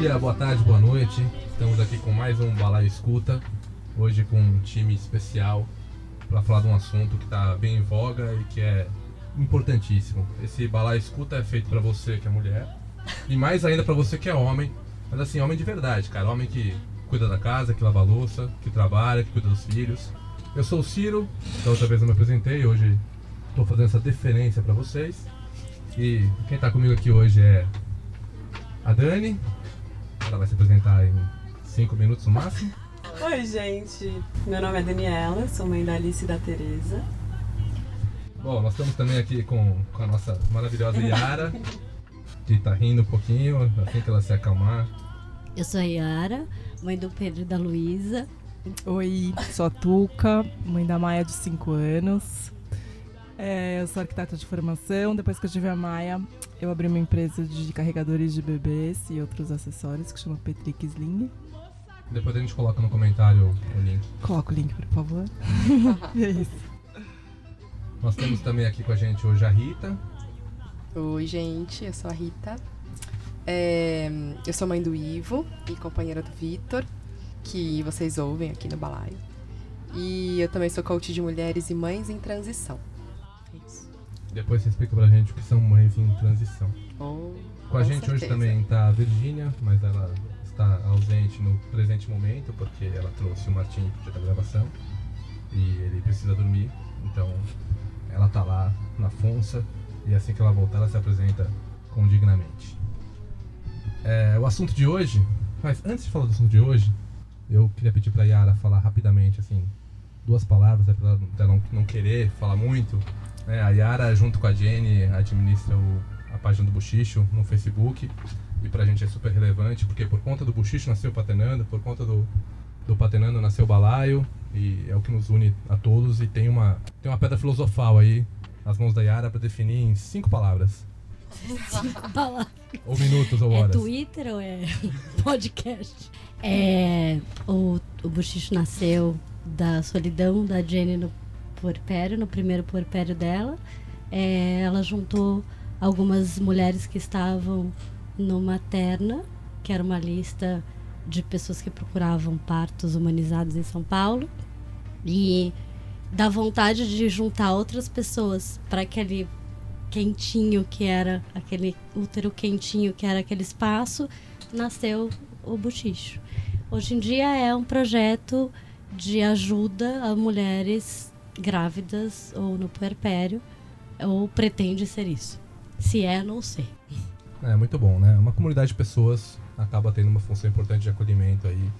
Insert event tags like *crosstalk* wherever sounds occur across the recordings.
dia, boa tarde, boa noite. Estamos aqui com mais um Balaio Escuta. Hoje com um time especial para falar de um assunto que está bem em voga e que é importantíssimo. Esse Balaio Escuta é feito para você que é mulher e mais ainda para você que é homem. Mas assim, homem de verdade, cara. Homem que cuida da casa, que lava a louça, que trabalha, que cuida dos filhos. Eu sou o Ciro, da outra vez eu me apresentei, hoje estou fazendo essa deferência para vocês. E quem está comigo aqui hoje é a Dani. Ela vai se apresentar em 5 minutos no máximo. Oi, gente. Meu nome é Daniela, sou mãe da Alice e da Tereza. Bom, nós estamos também aqui com, com a nossa maravilhosa Yara, que está rindo um pouquinho, assim que ela se acalmar. Eu sou a Yara, mãe do Pedro e da Luísa. Oi, sou a Tuca, mãe da Maia de 5 anos. É, eu sou arquiteta de formação. Depois que eu tive a Maia, eu abri uma empresa de carregadores de bebês e outros acessórios que chama Petrick Sling. Depois a gente coloca no comentário o link. Coloca o link, por favor. *laughs* *laughs* é isso. Nós temos também aqui com a gente hoje a Rita. Oi, gente, eu sou a Rita. É, eu sou mãe do Ivo e companheira do Vitor, que vocês ouvem aqui no Balaio. E eu também sou coach de mulheres e mães em transição. Depois você explica pra gente o que são mães em transição. Oh, Com a gente hoje certeza. também está a Virgínia, mas ela está ausente no presente momento porque ela trouxe o Martim pro dia da gravação e ele precisa dormir, então ela está lá na Fonça e assim que ela voltar ela se apresenta condignamente. É, o assunto de hoje, mas antes de falar do assunto de hoje, eu queria pedir para Yara falar rapidamente, assim, duas palavras, é para ela não, não querer falar muito. Né? a Yara, junto com a Jenny, administra o, a página do Buchicho no Facebook. E pra gente é super relevante, porque por conta do Buchicho nasceu o Patenando, por conta do, do Patenando nasceu o Balaio. E é o que nos une a todos. E tem uma, tem uma pedra filosofal aí, nas mãos da Yara, para definir em cinco palavras. Ou minutos ou É horas. Twitter ou é *laughs* podcast? É, o, o Buchicho nasceu da solidão da Jenny no puerpério, no primeiro puerpério dela. É, ela juntou algumas mulheres que estavam no Materna, que era uma lista de pessoas que procuravam partos humanizados em São Paulo. E da vontade de juntar outras pessoas para aquele quentinho que era aquele útero quentinho que era aquele espaço, nasceu o Buchicho. Hoje em dia é um projeto de ajuda a mulheres grávidas ou no puerpério, ou pretende ser isso. Se é, não sei. É muito bom, né? Uma comunidade de pessoas acaba tendo uma função importante de acolhimento aí.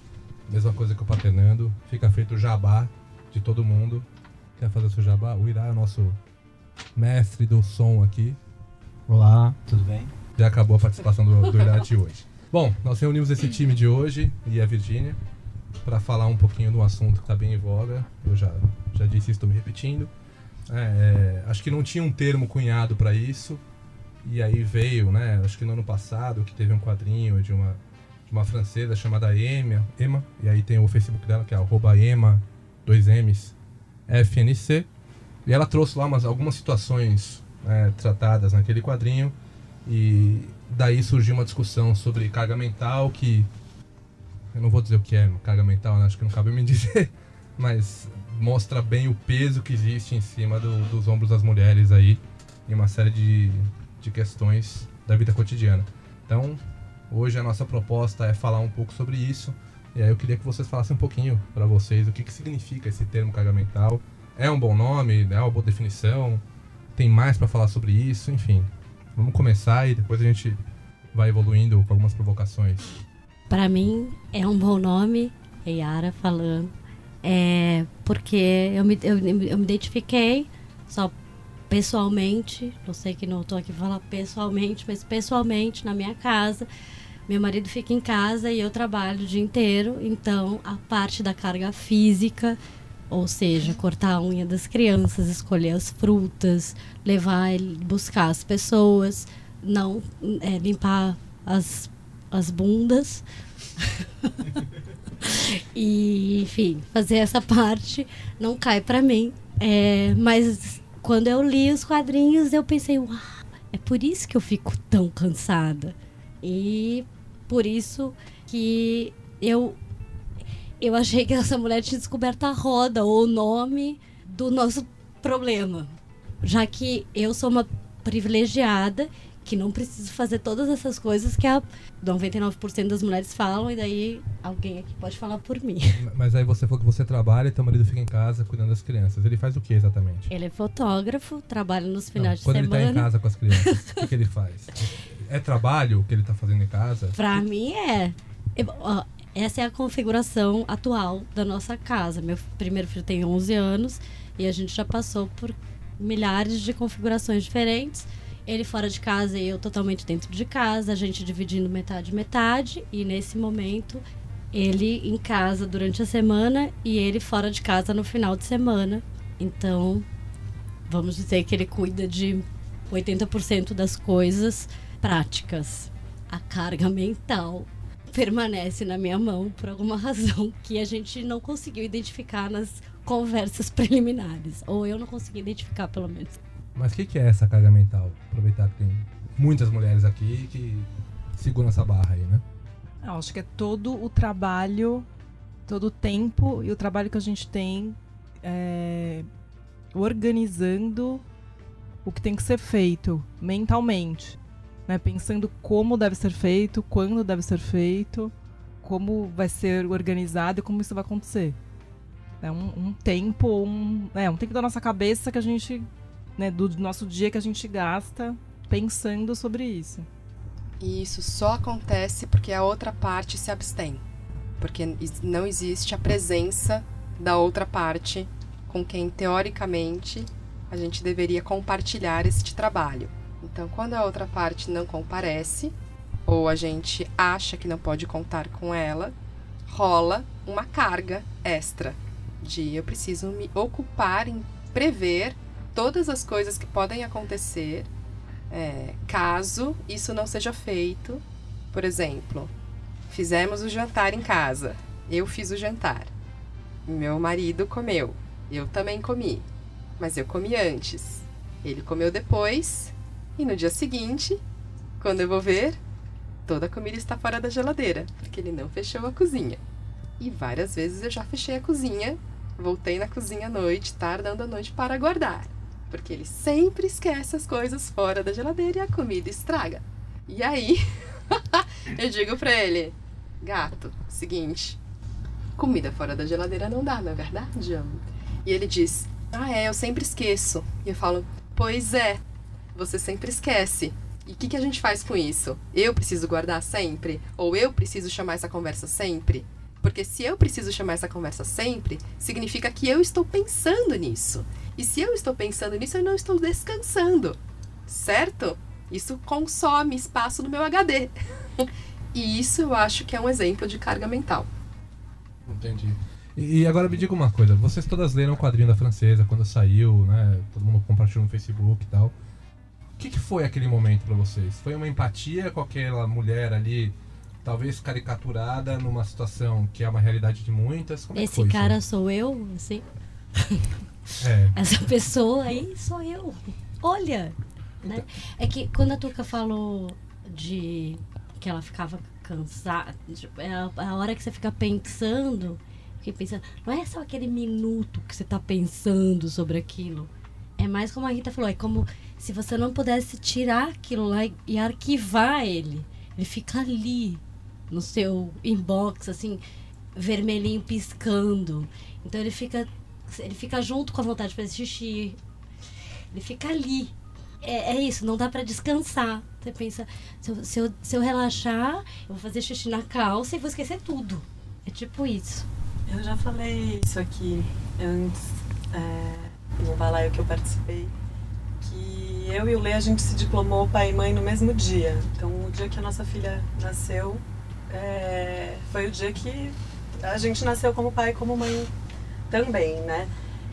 Mesma coisa que o Paternando. Fica feito o jabá de todo mundo. Quer fazer o seu jabá? O Irá é o nosso mestre do som aqui. Olá, tudo bem? Já acabou a participação do, do Irá de hoje. *laughs* Bom, nós reunimos esse time de hoje e a Virgínia para falar um pouquinho do assunto que está bem em voga. Eu já, já disse isso, estou me repetindo. É, é, acho que não tinha um termo cunhado para isso. E aí veio, né? Acho que no ano passado que teve um quadrinho de uma, de uma francesa chamada Emma, Emma. E aí tem o Facebook dela que é arroba Emma, dois M's, FNC. E ela trouxe lá umas, algumas situações é, tratadas naquele quadrinho. E daí surgiu uma discussão sobre carga mental que eu não vou dizer o que é carga mental, né? acho que não cabe me *laughs* dizer, mas mostra bem o peso que existe em cima do- dos ombros das mulheres aí em uma série de, de questões da vida cotidiana. Então, hoje a nossa proposta é falar um pouco sobre isso. E aí eu queria que vocês falassem um pouquinho para vocês o que, que significa esse termo carga mental. É um bom nome? É uma boa definição? Tem mais para falar sobre isso? Enfim, vamos começar e depois a gente vai evoluindo com algumas provocações. Para mim é um bom nome, é Yara falando, é porque eu me, eu, eu me identifiquei só pessoalmente, não sei que não estou aqui falar pessoalmente, mas pessoalmente na minha casa. Meu marido fica em casa e eu trabalho o dia inteiro, então a parte da carga física, ou seja, cortar a unha das crianças, escolher as frutas, levar buscar as pessoas, não é, limpar as, as bundas. e, enfim, fazer essa parte não cai pra mim. É, mas quando eu li os quadrinhos, eu pensei, uau, é por isso que eu fico tão cansada. E por isso que eu eu achei que essa mulher tinha descoberto a roda ou o nome do nosso problema. Já que eu sou uma privilegiada que não preciso fazer todas essas coisas que a 99% das mulheres falam e daí alguém aqui pode falar por mim. *laughs* Mas aí você falou que você trabalha e teu marido fica em casa cuidando das crianças. Ele faz o que exatamente? Ele é fotógrafo, trabalha nos finais não, de semana. Quando ele tá em casa com as crianças, o que, que, ele faz? *laughs* É trabalho que ele tá fazendo em casa? Pra mim é. Eu, ó, essa é a configuração atual da nossa casa. Meu primeiro filho tem 11 anos e a gente já passou por milhares de configurações diferentes ele fora de casa e eu totalmente dentro de casa, a gente dividindo metade metade e nesse momento ele em casa durante a semana e ele fora de casa no final de semana. Então, vamos dizer que ele cuida de 80% das coisas práticas. A carga mental permanece na minha mão por alguma razão que a gente não conseguiu identificar nas conversas preliminares, ou eu não consegui identificar pelo menos. Mas o que, que, é essa carga mental? Aproveitar que tem muitas mulheres aqui que seguram essa barra aí, né? Eu acho que é todo o trabalho, todo o tempo e o trabalho que a gente tem é, organizando o que tem que ser feito mentalmente. Né? Pensando como deve ser feito, quando deve ser feito, como vai ser organizado e como isso vai acontecer. É um, um tempo, um, é um tempo da nossa cabeça que a gente né, do nosso dia que a gente gasta pensando sobre isso. E isso só acontece porque a outra parte se abstém. Porque não existe a presença da outra parte com quem, teoricamente, a gente deveria compartilhar este trabalho. Então, quando a outra parte não comparece, ou a gente acha que não pode contar com ela, rola uma carga extra de eu preciso me ocupar em prever todas as coisas que podem acontecer é, caso isso não seja feito. Por exemplo, fizemos o jantar em casa. Eu fiz o jantar. Meu marido comeu. Eu também comi. Mas eu comi antes. Ele comeu depois. E no dia seguinte, quando eu vou ver, toda a comida está fora da geladeira, porque ele não fechou a cozinha. E várias vezes eu já fechei a cozinha, voltei na cozinha à noite, tardando a noite para guardar porque ele sempre esquece as coisas fora da geladeira e a comida estraga. E aí, *laughs* eu digo pra ele: gato, seguinte, comida fora da geladeira não dá, não é verdade? E ele diz: ah, é, eu sempre esqueço. E eu falo: pois é, você sempre esquece. E o que, que a gente faz com isso? Eu preciso guardar sempre? Ou eu preciso chamar essa conversa sempre? Porque se eu preciso chamar essa conversa sempre, significa que eu estou pensando nisso. E se eu estou pensando nisso, eu não estou descansando, certo? Isso consome espaço no meu HD. *laughs* e isso eu acho que é um exemplo de carga mental. Entendi. E agora me diga uma coisa, vocês todas leram o quadrinho da francesa quando saiu, né? Todo mundo compartilhou no Facebook e tal. O que, que foi aquele momento para vocês? Foi uma empatia com aquela mulher ali, talvez caricaturada numa situação que é uma realidade de muitas? Como Esse é foi cara isso? sou eu, assim. *laughs* É. Essa pessoa aí sou eu. Olha! Né? É que quando a Tuca falou de que ela ficava cansada, tipo, é a, hora que você fica pensando, fiquei pensando, não é só aquele minuto que você tá pensando sobre aquilo. É mais como a Rita falou, é como se você não pudesse tirar aquilo lá e, e arquivar ele. Ele fica ali, no seu inbox, assim, vermelhinho piscando. Então ele fica ele fica junto com a vontade de fazer xixi. Ele fica ali. É, é isso, não dá para descansar. Você pensa, se eu, se, eu, se eu relaxar, eu vou fazer xixi na calça e vou esquecer tudo. É tipo isso. Eu já falei isso aqui antes, é, no balaio que eu participei, que eu e o Lê, a gente se diplomou pai e mãe no mesmo dia. Então, o dia que a nossa filha nasceu, é, foi o dia que a gente nasceu como pai e como mãe também, né?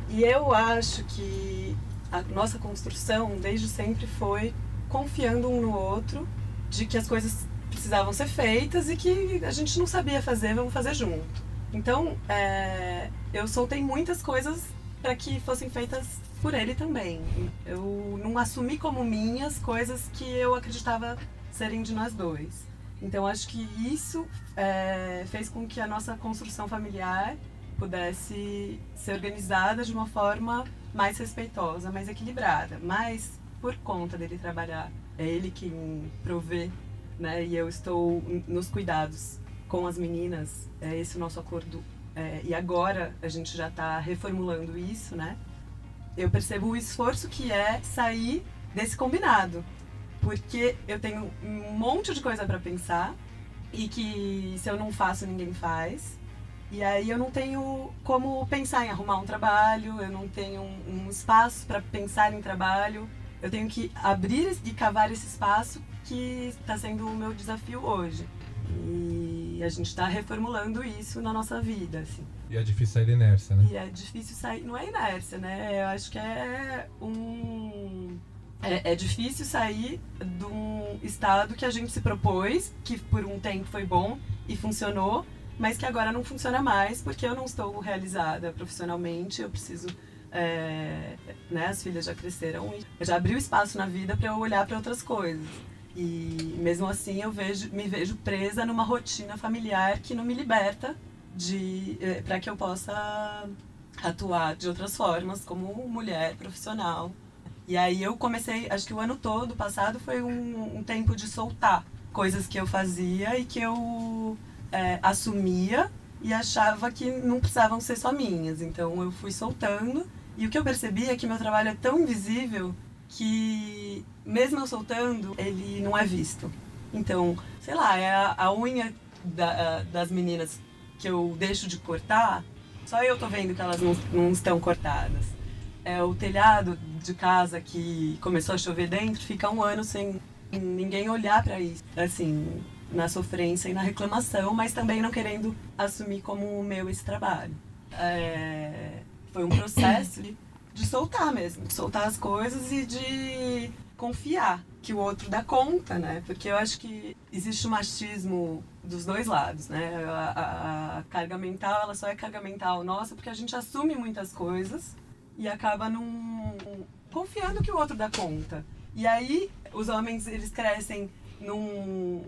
E eu acho que a nossa construção desde sempre foi confiando um no outro, de que as coisas precisavam ser feitas e que a gente não sabia fazer, vamos fazer junto. Então, é, eu soltei muitas coisas para que fossem feitas por ele também. Eu não assumi como minhas coisas que eu acreditava serem de nós dois. Então acho que isso é, fez com que a nossa construção familiar pudesse ser organizada de uma forma mais respeitosa, mais equilibrada. Mas por conta dele trabalhar, é ele quem provê, né? E eu estou nos cuidados com as meninas. É esse o nosso acordo. É, e agora a gente já está reformulando isso, né? Eu percebo o esforço que é sair desse combinado porque eu tenho um monte de coisa para pensar e que se eu não faço ninguém faz. E aí eu não tenho como pensar em arrumar um trabalho, eu não tenho um, um espaço para pensar em trabalho. Eu tenho que abrir e cavar esse espaço que está sendo o meu desafio hoje. E a gente está reformulando isso na nossa vida, assim. E é difícil sair da inércia, né? E é difícil sair, não é inércia, né? Eu acho que é um é, é, difícil sair de um estado que a gente se propôs, que por um tempo foi bom e funcionou, mas que agora não funciona mais porque eu não estou realizada profissionalmente, eu preciso. É, né, as filhas já cresceram e já abriu espaço na vida para eu olhar para outras coisas. E mesmo assim eu vejo, me vejo presa numa rotina familiar que não me liberta de é, para que eu possa atuar de outras formas como mulher profissional e aí eu comecei, acho que o ano todo passado foi um, um tempo de soltar coisas que eu fazia e que eu é, assumia e achava que não precisavam ser só minhas. Então eu fui soltando e o que eu percebi é que meu trabalho é tão invisível que mesmo eu soltando, ele não é visto. Então, sei lá, é a, a unha da, das meninas que eu deixo de cortar, só eu tô vendo que elas não, não estão cortadas é, o telhado de casa que começou a chover dentro fica um ano sem ninguém olhar para isso. Assim, na sofrência e na reclamação, mas também não querendo assumir como meu esse trabalho. É, foi um processo de, de soltar mesmo, de soltar as coisas e de confiar que o outro dá conta, né? Porque eu acho que existe o machismo dos dois lados, né? A, a, a carga mental, ela só é carga mental nossa porque a gente assume muitas coisas e acaba num, confiando que o outro dá conta. E aí os homens eles crescem num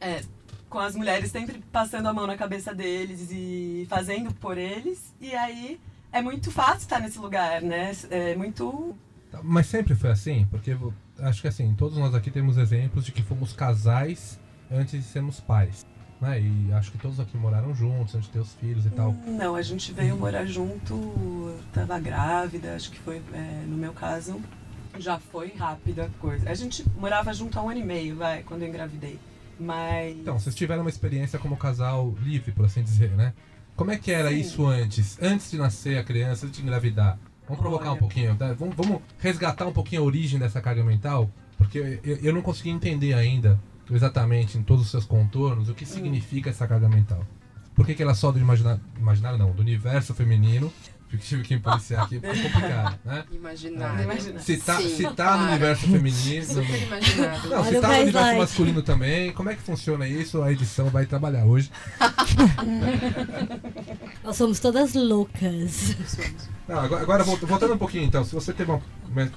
é, com as mulheres sempre passando a mão na cabeça deles e fazendo por eles e aí é muito fácil estar nesse lugar, né? É muito mas sempre foi assim, porque acho que assim, todos nós aqui temos exemplos de que fomos casais antes de sermos pais. Né? E acho que todos aqui moraram juntos antes de ter os filhos e tal. Não, a gente veio morar junto, tava grávida, acho que foi, é, no meu caso, já foi rápida a coisa. A gente morava junto há um ano e meio, vai, quando eu engravidei. Mas. Então, vocês tiveram uma experiência como casal livre, por assim dizer, né? Como é que era Sim. isso antes? Antes de nascer a criança, antes de engravidar? Vamos provocar Olha. um pouquinho, tá? vamos, vamos, resgatar um pouquinho a origem dessa carga mental? Porque eu, eu não consegui entender ainda exatamente em todos os seus contornos o que significa essa carga mental. Por que, que ela só do imaginário, imaginário não, do universo feminino tive que policiar aqui, é *laughs* complicado, né? Imaginário. É, se tá, Sim, se tá claro. no universo feminino. Super. Não, se tá no universo like. masculino também, como é que funciona isso? A edição vai trabalhar hoje. *laughs* Nós somos todas loucas. Não, agora, agora, voltando um pouquinho então, se você teve uma,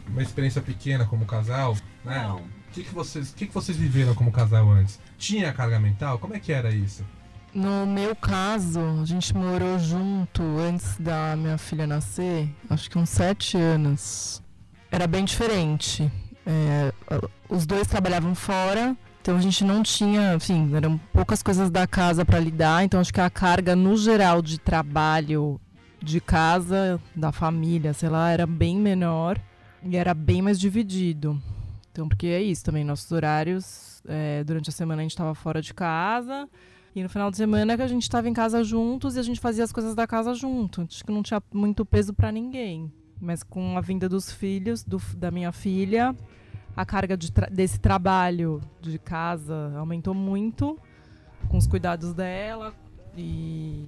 uma, experiência pequena como casal, né? Não que, que, vocês, que, que vocês viveram como casal antes? Tinha carga mental? Como é que era isso? No meu caso, a gente morou junto antes da minha filha nascer, acho que uns sete anos. Era bem diferente. É, os dois trabalhavam fora, então a gente não tinha, enfim, eram poucas coisas da casa para lidar, então acho que a carga no geral de trabalho de casa, da família, sei lá, era bem menor e era bem mais dividido. Então, porque é isso também, nossos horários, é, durante a semana a gente estava fora de casa, e no final de semana que a gente estava em casa juntos e a gente fazia as coisas da casa junto. Acho que não tinha muito peso para ninguém. Mas com a vinda dos filhos, do, da minha filha, a carga de tra desse trabalho de casa aumentou muito, com os cuidados dela e...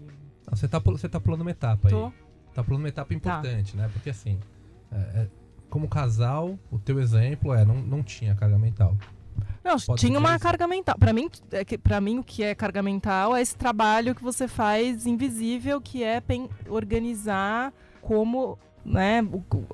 Você tá, você tá pulando uma etapa Tô. aí. Tá pulando uma etapa tá. importante, tá. né? Porque assim... É, é como casal, o teu exemplo é não, não tinha carga mental. Não, Pode tinha uma carga mental. Para mim, é que, para mim o que é carga mental é esse trabalho que você faz invisível, que é organizar como, né, o, Pode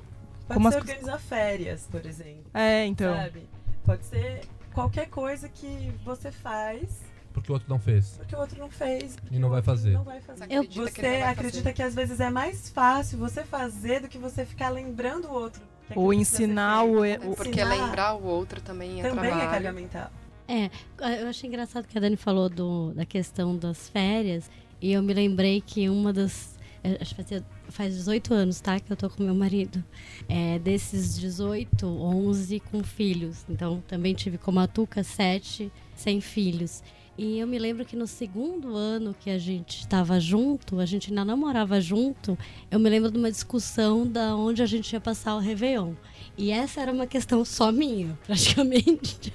como ser as... organizar férias, por exemplo. É, então. Sabe? Pode ser qualquer coisa que você faz Porque o outro não fez. porque o outro não fez. E não vai fazer. Não vai fazer. Eu- Você Acredita que acredita que às vezes é mais fácil você fazer do que você ficar lembrando o outro. Ou ensinar o o- Porque Ensinar lembrar o outro também é também é trabalho. carga mental. É, eu achei engraçado que a Dani falou do, da questão das férias e eu me lembrei que uma das. é, Acho que fazia- faz 18 anos, tá? Que eu tô com meu marido. É, desses 18, 11 com filhos. Então também tive como a Tuca 7 sem filhos. E eu me lembro que no segundo ano que a gente estava junto, a gente ainda não morava junto, eu me lembro de uma discussão da onde a gente ia passar o Réveillon. E essa era uma questão só minha, *laughs* praticamente.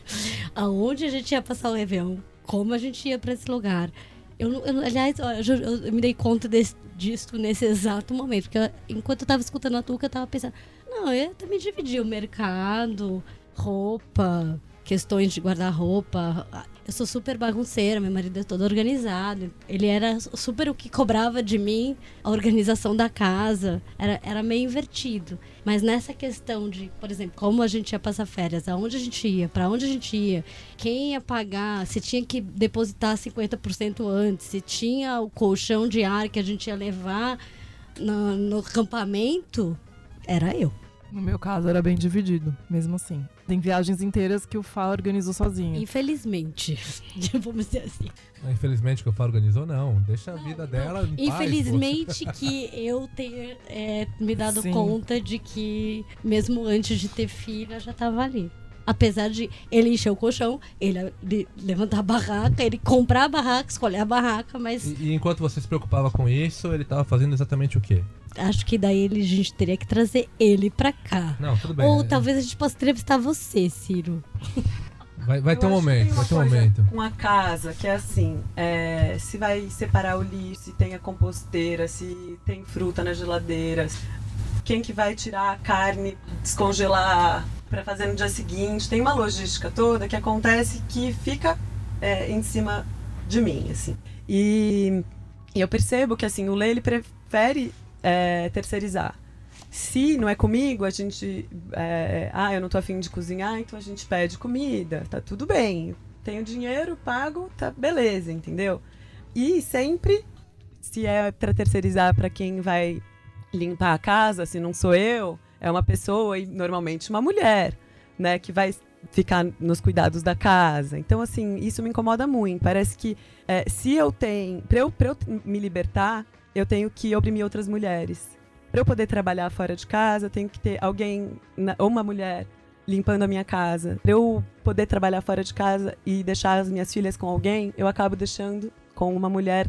Aonde a gente ia passar o Réveillon, como a gente ia para esse lugar. Eu, eu aliás, eu, ju- eu me dei conta desse, disso nesse exato momento. Porque eu- enquanto eu tava escutando a Tuca, eu tava pensando, não, eu também dividi o mercado, roupa, questões de guarda-roupa. Eu sou super bagunceira, meu marido é todo organizado. Ele era super o que cobrava de mim, a organização da casa. Era, era meio invertido. Mas nessa questão de, por exemplo, como a gente ia passar férias, aonde a gente ia, para onde a gente ia, quem ia pagar, se tinha que depositar 50% antes, se tinha o colchão de ar que a gente ia levar no, no acampamento, era eu. No meu caso, era bem dividido, mesmo assim. Tem viagens inteiras que o Fá organizou sozinho. Infelizmente. *laughs* Vamos dizer assim. Infelizmente que o Fá organizou, não. Deixa a vida dela em paz, Infelizmente que eu tenha é, me dado Sim. conta de que, mesmo antes de ter filha, já tava ali. Apesar de ele encher o colchão, ele le- levantar a barraca, ele comprar a barraca, escolher a barraca, mas E, e enquanto você se preocupava com isso, ele tava fazendo exatamente o quê? acho que daí ele, a gente teria que trazer ele pra cá. Não, tudo bem. Ou é- talvez a gente possa entrevistar você, Ciro. Vai, vai ter um momento, vai ter um momento. Com a casa, que é assim, é, se vai separar o lixo, se tem a composteira, se tem fruta na geladeira, quem que vai tirar a carne, descongelar para fazer no dia seguinte. Tem uma logística toda que acontece que fica é, em cima de mim, assim. E, e eu percebo que assim o Lê ele prefere é, terceirizar. Se não é comigo, a gente. é, ah, eu não tô afim de cozinhar, então a gente pede comida. Tá tudo bem. Tenho dinheiro, pago, tá beleza, entendeu? E sempre, se é para terceirizar para quem vai limpar a casa, se não sou eu, é uma pessoa, e normalmente uma mulher, né, que vai ficar nos cuidados da casa. Então, assim, isso me incomoda muito. Parece que é, se eu tenho. Pra eu, eu me libertar, eu tenho que oprimir outras mulheres. Para eu poder trabalhar fora de casa, eu tenho que ter alguém, ou uma mulher, limpando a minha casa. Para eu poder trabalhar fora de casa e deixar as minhas filhas com alguém, eu acabo deixando com uma mulher,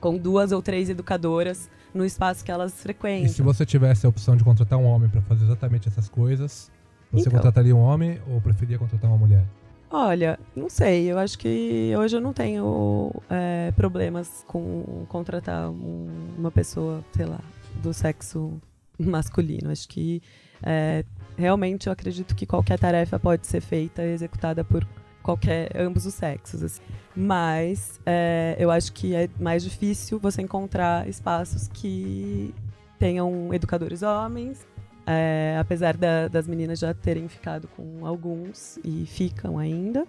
com duas ou três educadoras no espaço que elas E frequentam. se você tivesse a opção de contratar um homem pra fazer exatamente essas coisas, você Então. contrataria um homem ou preferia contratar uma mulher? Olha, não sei. Eu acho que hoje eu não tenho é, problemas com contratar um- uma pessoa, sei lá, do sexo masculino. Acho que é, realmente eu acredito que qualquer tarefa pode ser feita e executada por qualquer ambos os sexos. assim. Mas é, eu acho que é mais difícil você encontrar espaços que tenham educadores homens é, apesar da- das meninas já terem ficado com alguns e ficam ainda.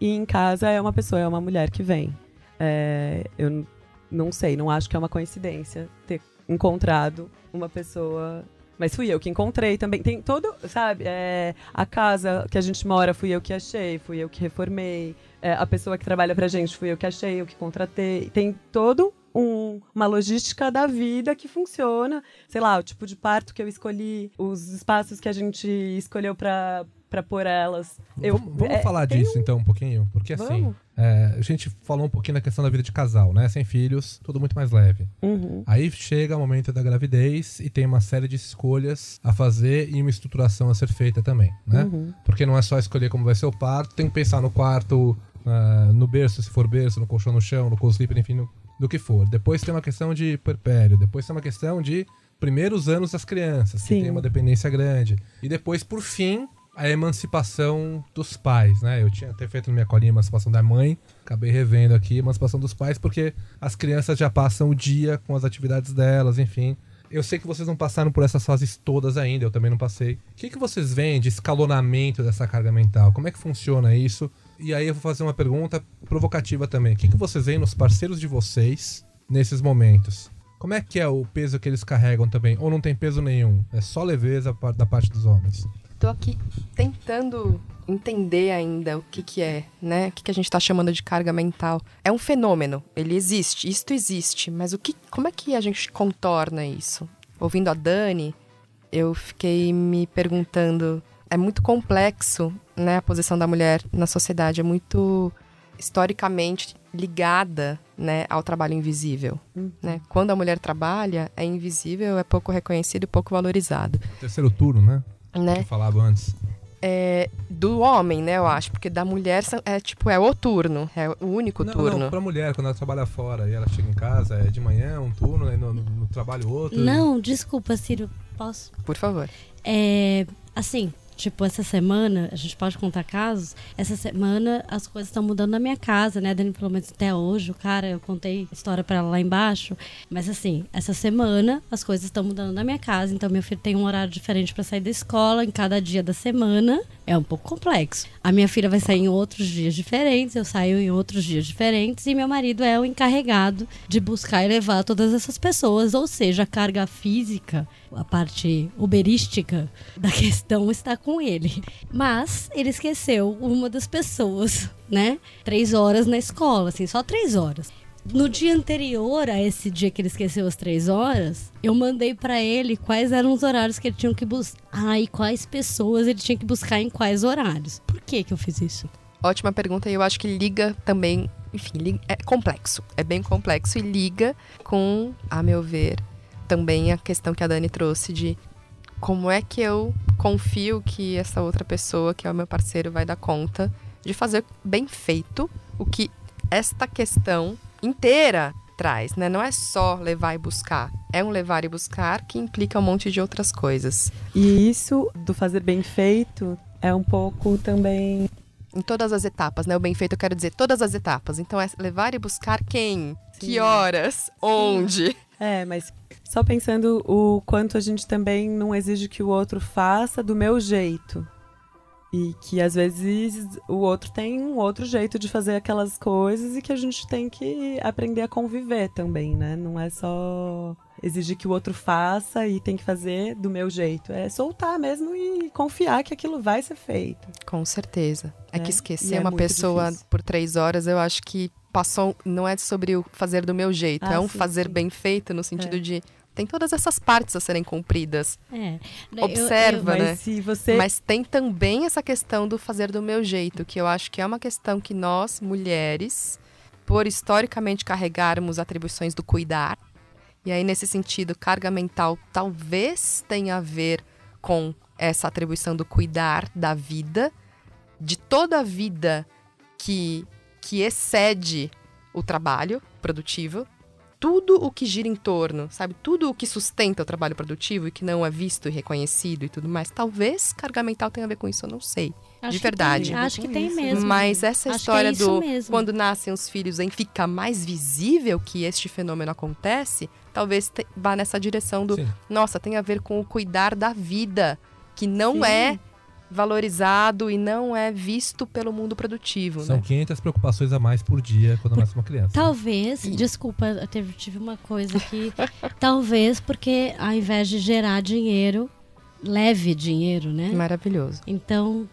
E em casa é uma pessoa, é uma mulher que vem. É, eu não sei, não acho que é uma coincidência ter encontrado uma pessoa. Mas fui eu que encontrei também. Tem todo, sabe? é, a casa que a gente mora fui eu que achei, fui eu que reformei. É, a pessoa que trabalha pra gente fui eu que achei, eu que contratei. Tem todo um- uma logística da vida que funciona sei lá, o tipo de parto que eu escolhi, os espaços que a gente escolheu pra, pra pôr elas. Eu, vamos vamos é, falar disso então um pouquinho? Porque assim, Vamos. É, a gente falou um pouquinho da questão da vida de casal, né? Sem filhos, tudo muito mais leve. Uhum. Aí chega o momento da gravidez e tem uma série de escolhas a fazer e uma estruturação a ser feita também, né? Uhum. Porque não é só escolher como vai ser o parto, tem que pensar no quarto, ah, no berço, se for berço, no colchão no chão, no co-sleeper, enfim, no, do que for. Depois tem uma questão de puerpério, depois tem uma questão de primeiros anos das crianças, que Sim. tem uma dependência grande. E depois, por fim, a emancipação dos pais, né? Eu tinha até feito na minha colinha emancipação da mãe, acabei revendo aqui emancipação dos pais, porque as crianças já passam o dia com as atividades delas, enfim. Eu sei que vocês não passaram por essas fases todas ainda, eu também não passei. O que, que vocês veem de escalonamento dessa carga mental? Como é que funciona isso? E aí eu vou fazer uma pergunta provocativa também. O que, que vocês veem nos parceiros de vocês nesses momentos? Como é que é o peso que eles carregam também? Ou não tem peso nenhum? É só leveza da parte dos homens? Tô aqui tentando entender ainda o que que é, né? O que que a gente tá chamando de carga mental. É um fenômeno, ele existe, isto existe, mas o que, como é que a gente contorna isso? Ouvindo a Dani, eu fiquei me perguntando, é muito complexo, né, a posição da mulher na sociedade, é muito historicamente ligada, né, ao trabalho invisível, né? Quando a mulher trabalha, é invisível, é pouco reconhecido e pouco valorizado, Terceiro turno, né? Né? Que eu falava antes. é, do homem, né, eu acho, porque da mulher são- é tipo, é o turno, é o único não, turno. não, pra mulher, quando ela trabalha fora e ela chega em casa, é de manhã um turno, aí no, no- no trabalho outro. Não, desculpa, Ciro. Posso? Por favor. É, assim, tipo, essa semana, a gente pode contar casos. Essa semana as coisas estão mudando na minha casa, né, Dani? Pelo menos até hoje, o cara, eu contei história pra ela lá embaixo. Mas assim, essa semana as coisas estão mudando na minha casa. Então, meu filho tem um horário diferente pra sair da escola em cada dia da semana. É um pouco complexo. A minha filha vai sair em outros dias diferentes, eu saio em outros dias diferentes. E meu marido é o encarregado de buscar e levar todas essas pessoas. Ou seja, a carga física, a parte uberística da questão está com ele. Mas ele esqueceu uma das pessoas, né? Três horas na escola, assim, só três horas. No dia anterior a esse dia que ele esqueceu as três horas, eu mandei pra ele quais eram os horários que ele tinha que buscar. Ah, e quais pessoas ele tinha que buscar em quais horários. Por que que eu fiz isso? Ótima pergunta e eu acho que liga também, enfim, é complexo, é bem complexo e liga com, a meu ver, também a questão que a Dani trouxe de como é que eu confio que essa outra pessoa, que é o meu parceiro, vai dar conta de fazer bem feito o que esta questão inteira traz, né? Não é só levar e buscar, é um levar e buscar que implica um monte de outras coisas. E isso do fazer bem feito é um pouco também. Em todas as etapas, né? O bem feito, eu quero dizer todas as etapas. Então é levar e buscar quem, que Sim. horas, onde. É, mas só pensando o quanto a gente também não exige que o outro faça do meu jeito. E que às vezes o outro tem um outro jeito de fazer aquelas coisas e que a gente tem que aprender a conviver também, né? Não é só exigir que o outro faça e tem que fazer do meu jeito. É soltar mesmo e confiar que aquilo vai ser feito. Com certeza. É, É, que e esquecer é uma pessoa difícil. por três horas, eu acho que passou. Não é sobre o fazer do meu jeito, Ah, é um sim, fazer sim. bem feito no sentido É. de. Tem todas essas partes a serem cumpridas. É. Observa. Mas né? se você. Mas tem também essa questão do fazer do meu jeito, que eu acho que é uma questão que nós, mulheres, por historicamente carregarmos atribuições do cuidar, e aí nesse sentido, carga mental talvez tenha a ver com essa atribuição do cuidar da vida, de toda a vida que, que excede o trabalho produtivo, tudo o que gira em torno, sabe? Tudo o que sustenta o trabalho produtivo e que não é visto e reconhecido e tudo mais. Talvez carga mental tenha a ver com isso, eu não sei. Acho de que verdade. tem, acho que tem mesmo. Mas essa Acho que história é do mesmo. quando nascem os filhos em fica mais visível que este fenômeno acontece, talvez vá nessa direção do, Sim. nossa, tem a ver com o cuidar da vida, que não Sim. é valorizado e não é visto pelo mundo produtivo, São né? 500 preocupações a mais por dia quando nasce uma criança. Talvez, desculpa, eu teve, tive uma coisa aqui. *laughs* talvez porque ao invés de gerar dinheiro, leve dinheiro, né? Maravilhoso. Então,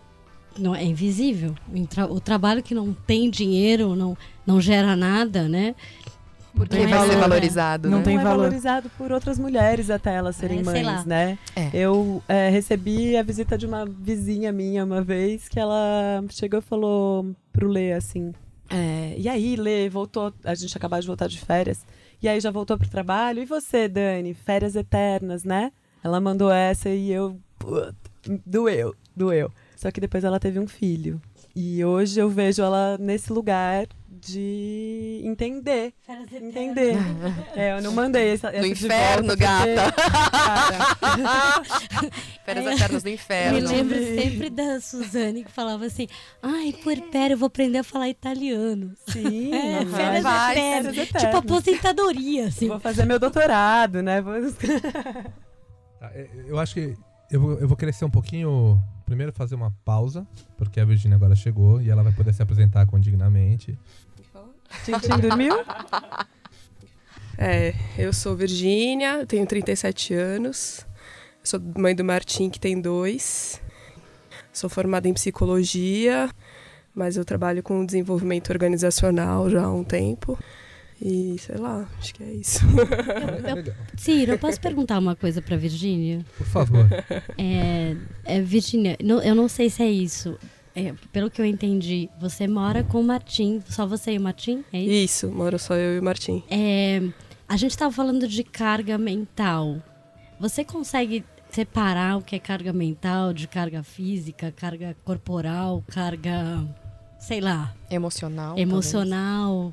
não é invisível. O tra- O trabalho que não tem dinheiro, não, não gera nada, né? Porque Não é vai ser valor, valorizado, Não né? tem é valor. valorizado por outras mulheres até elas serem É, mães, né? É. Eu é, recebi a visita de uma vizinha minha uma vez que ela chegou e falou pro Lê assim: é, E aí, Lê, voltou. A gente acabou de voltar de férias. E aí já voltou pro trabalho. E você, Dani? Férias eternas, né? Ela mandou essa e eu. puta, doeu, doeu. Só que depois ela teve um filho. E hoje eu vejo ela nesse lugar de entender. Entender. *laughs* É, eu não mandei essa, essa No de inferno, volta, porque, gata. *laughs* Férias eternas do Me inferno. lembro sempre da Suzane que falava assim: Ai, puerpério, eu vou aprender a falar italiano. Sim, É, vai, eternas. férias Tipo aposentadoria, assim. Vou fazer meu doutorado, né? Vou... *laughs* Tá, é, Eu acho que Eu vou, eu vou ser um pouquinho. Primeiro fazer uma pausa, porque a Virginia agora chegou e ela vai poder se apresentar condignamente. Tintin dormiu? É, eu sou Virgínia, tenho 37 anos. Sou mãe do Martim, que tem dois. Sou formada em psicologia, mas eu trabalho com desenvolvimento organizacional já há um tempo. E sei lá, acho que é isso. Legal. Ciro, eu posso perguntar uma coisa pra Virgínia? Por favor. É, é, Virgínia, eu não sei se é isso. É, pelo que eu entendi, você mora com o Martim, só você e o Martim? É isso? Isso, moro só eu e o Martim. É, a gente estava falando de carga mental. Você consegue separar o que é carga mental de carga física, carga corporal, carga, sei lá, Emocional. emocional?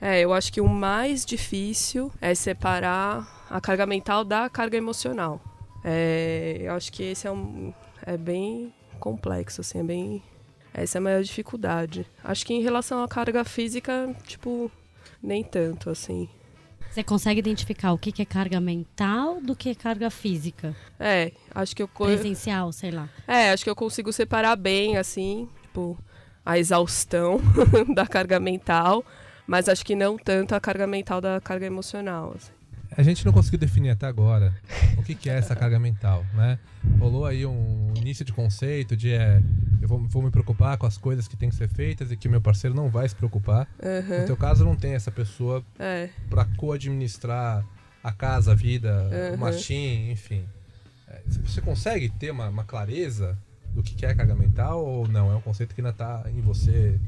É, eu acho que o mais difícil é separar a carga mental da carga emocional. É, eu acho que esse é um é bem complexo, assim, é bem essa é a maior dificuldade. Acho que em relação à carga física, tipo, nem tanto, assim. Você consegue identificar o que é carga mental do que é carga física? É, acho que eu Presencial, sei lá. é, acho que eu consigo separar bem, assim, tipo, a exaustão *laughs* da carga mental, mas acho que não tanto a carga mental da carga emocional. assim. A gente não conseguiu definir até agora o que, que é essa carga mental, né? Rolou aí um início de conceito de é, eu vou, vou me preocupar com as coisas que têm que ser feitas e que meu parceiro não vai se preocupar. Aham, No teu caso, não tem essa pessoa É. para co-administrar a casa, a vida, o Uhum. machim, enfim. É, Você consegue ter uma, uma clareza do que que é carga mental ou não? É um conceito que ainda tá em você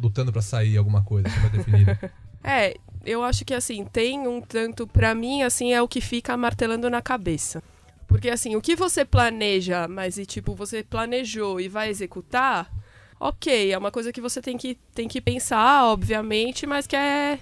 lutando para sair alguma coisa, como *laughs* é definido? É, eu acho que assim, tem um tanto, pra mim, assim, é o que fica martelando na cabeça. Porque assim, o que você planeja, mas e tipo, você planejou e vai executar, ok, é uma coisa que você tem que, tem que pensar, obviamente, mas que é,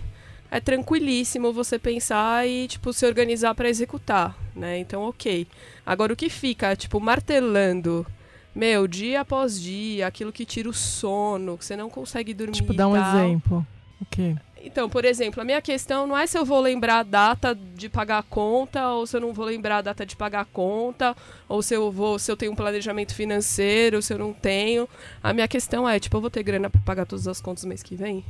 é tranquilíssimo você pensar e, tipo, se organizar pra executar, né? Então, ok. Agora, o que fica, tipo, martelando, meu, dia após dia, aquilo que tira o sono, que você não consegue dormir Tipo, dá um exemplo. O quê? Então, por exemplo, a minha questão não é se eu vou lembrar a data de pagar a conta, ou se eu não vou lembrar a data de pagar a conta, ou se eu vou, se eu tenho um planejamento financeiro, se eu não tenho. A minha questão é, tipo, eu vou ter grana pra pagar todas as contas mês que vem?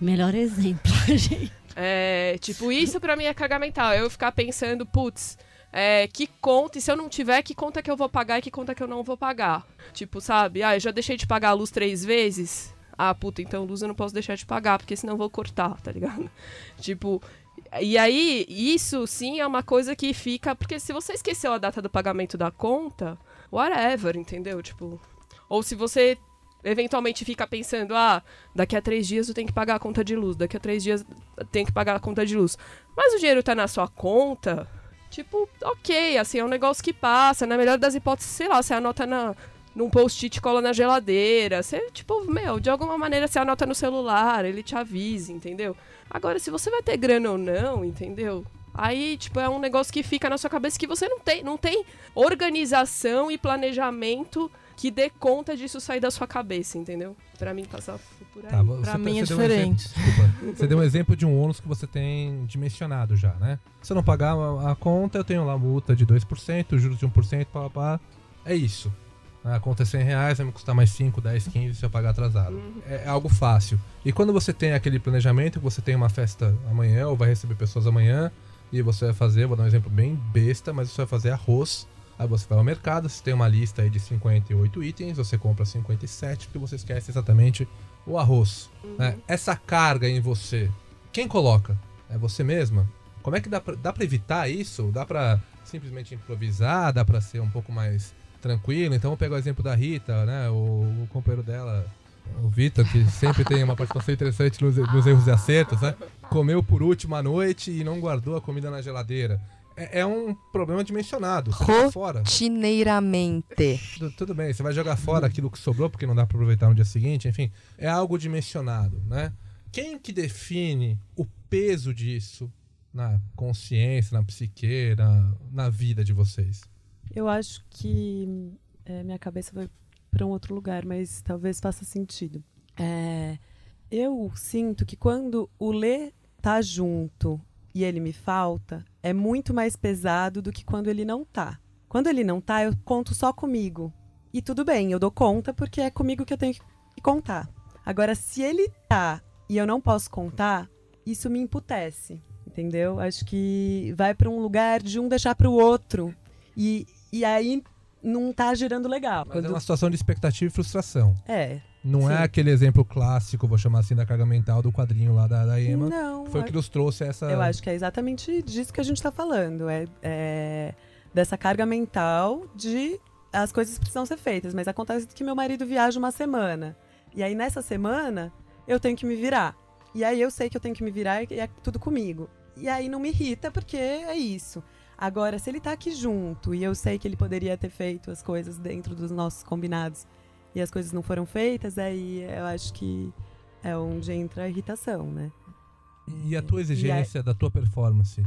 Melhor exemplo, *laughs* gente. É, tipo, isso pra mim é carga mental. Eu ficar pensando, putz, é, que conta, e se eu não tiver, que conta que eu vou pagar e que conta que eu não vou pagar? Tipo, sabe? Ah, eu já deixei de pagar a luz três vezes? Ah, puta, então luz eu não posso deixar de pagar, porque senão vou cortar, tá ligado? *laughs* Tipo, e aí, isso sim é uma coisa que fica. Porque se você esqueceu a data do pagamento da conta, whatever, entendeu? Tipo. Ou se você eventualmente fica pensando, ah, daqui a três dias eu tenho que pagar a conta de luz, daqui a três dias eu tenho que pagar a conta de luz. Mas o dinheiro tá na sua conta, tipo, ok, assim, é um negócio que passa. Na melhor das hipóteses, sei lá, você anota na, num post-it cola na geladeira. Você, tipo, meu, de alguma maneira você anota no celular, ele te avisa, entendeu? Agora, se você vai ter grana ou não, entendeu? Aí, tipo, é um negócio que fica na sua cabeça que você não tem, não tem organização e planejamento que dê conta disso sair da sua cabeça, entendeu? Pra mim passar por aí. Tá, você- Pra mim é deu um exemplo- diferente. desculpa. você deu um exemplo de um ônus que você tem dimensionado já, né? Se eu não pagar a, a conta, eu tenho lá multa de 2%, juros de 1%, pá, pá, pá. É isso. A conta é 100 reais, vai me custar mais 5, 10, 15 se eu pagar atrasado. É, é algo fácil. E quando você tem aquele planejamento, você tem uma festa amanhã, ou vai receber pessoas amanhã, e você vai fazer, vou dar um exemplo bem besta, mas você vai fazer arroz. Aí você vai ao mercado, você tem uma lista aí de 58 itens, você compra 57, porque você esquece exatamente o arroz. né? Essa carga em você, quem coloca? É você mesma? Como é que dá pra, dá pra evitar isso? Dá pra simplesmente improvisar? Dá pra ser um pouco mais tranquilo? Então vou pegar o exemplo da Rita, né? O, o companheiro dela, o Vitor, que sempre tem uma participação interessante nos, nos erros e acertos, né? Comeu por último à noite e não guardou a comida na geladeira. É, é um problema dimensionado. Você fora. Rotineiramente. Tu- Tudo bem, você vai jogar fora aquilo que sobrou porque não dá pra aproveitar no dia seguinte, enfim, é algo dimensionado, né? Quem que define o peso disso na consciência, na psique, na, na vida de vocês? Eu acho que é, minha cabeça foi para um outro lugar, mas talvez faça sentido. É, eu sinto que quando o Lê tá junto e ele me falta, é muito mais pesado do que quando ele não tá. Quando ele não tá, eu conto só comigo. E tudo bem, eu dou conta porque é comigo que eu tenho que contar. Agora, se ele tá e eu não posso contar, isso me emputece, entendeu? Acho que vai para um lugar de um deixar para o outro. E, e aí não tá girando legal. Mas é Quando- uma situação de expectativa e frustração. É. Não é Sim. aquele exemplo clássico, vou chamar assim, da carga mental do quadrinho lá da, da Emma. Não. que foi o que nos trouxe essa. Eu acho que é exatamente disso que a gente está falando. É, é dessa carga mental de as coisas precisam ser feitas. Mas acontece que meu marido viaja uma semana. E aí, nessa semana, eu tenho que me virar. E aí eu sei que eu tenho que me virar e é tudo comigo. E aí não me irrita, porque é isso. Agora, se ele tá aqui junto e eu sei que ele poderia ter feito as coisas dentro dos nossos combinados e as coisas não foram feitas, aí eu acho que é onde entra a irritação, né? E a tua exigência da tua performance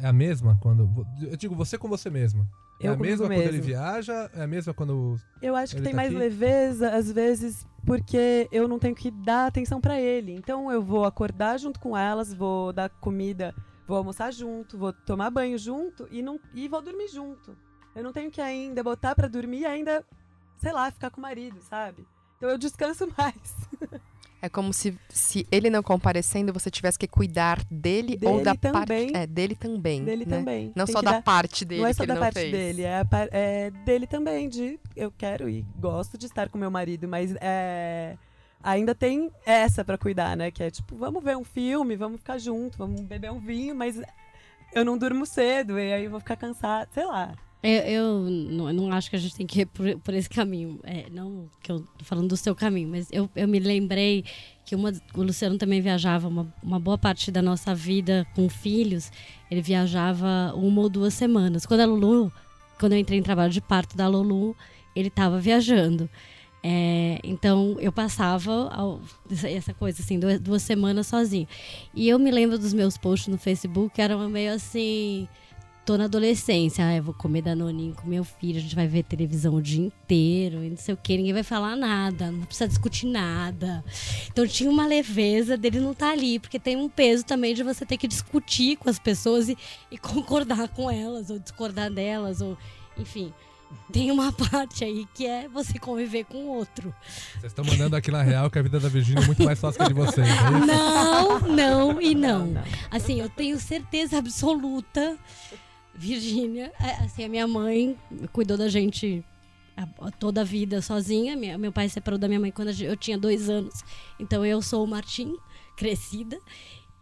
é a mesma quando. Eu digo, você com você mesma. É Eu a comigo mesma quando ele viaja? É a mesma quando. Eu acho que tem tá mais aqui? leveza, às vezes, porque eu não tenho que dar atenção pra ele. Então eu vou acordar junto com elas, vou dar comida, vou almoçar junto, vou tomar banho junto e, não, e vou dormir junto. Eu não tenho que ainda botar pra dormir e ainda, sei lá, ficar com o marido, sabe? Então eu descanso *laughs* mais. É como se, se ele não comparecendo, você tivesse que cuidar dele, ou Dele da também. parte. É, dele também. Dele né? também. Não Tem só da dar- parte dele não é só da parte fez. dele, é, a é dele também, de eu quero e gosto de estar com meu marido, mas é, ainda tem essa pra cuidar, né? Que é tipo, vamos ver um filme, vamos ficar junto, vamos beber um vinho, mas eu não durmo cedo e aí eu vou ficar cansada, sei lá. Eu, eu não, eu não acho que a gente tem que ir por, por esse caminho. É, não que eu tô falando do seu caminho, mas eu, eu me lembrei que uma, o Luciano também viajava uma, uma boa parte da nossa vida com filhos. Ele viajava uma ou duas semanas. Quando a Lulu, quando eu entrei em trabalho de parto da Lulu, ele estava viajando. É, então eu passava ao- essa, coisa assim, duas, duas semanas sozinho. E eu me lembro dos meus posts no Facebook, que eram meio assim tô na adolescência, ah, eu vou comer danoninho com meu filho, a gente vai ver televisão o dia inteiro e não sei o que, ninguém vai falar nada, não precisa discutir nada. Então tinha uma leveza dele não estar ali, porque tem um peso também de você ter que discutir com as pessoas e, e concordar com elas, ou discordar delas, ou enfim. Tem uma parte aí que é você conviver com o outro. Vocês estão mandando aqui na real que a vida da Virgínia é muito mais fácil que a de vocês. É? Não, não e não. Assim, eu tenho certeza absoluta, Virgínia, é, assim, a minha mãe cuidou da gente toda a vida sozinha. Minha- meu pai separou da minha mãe quando eu tinha dois anos. Então eu sou o Martim, crescida,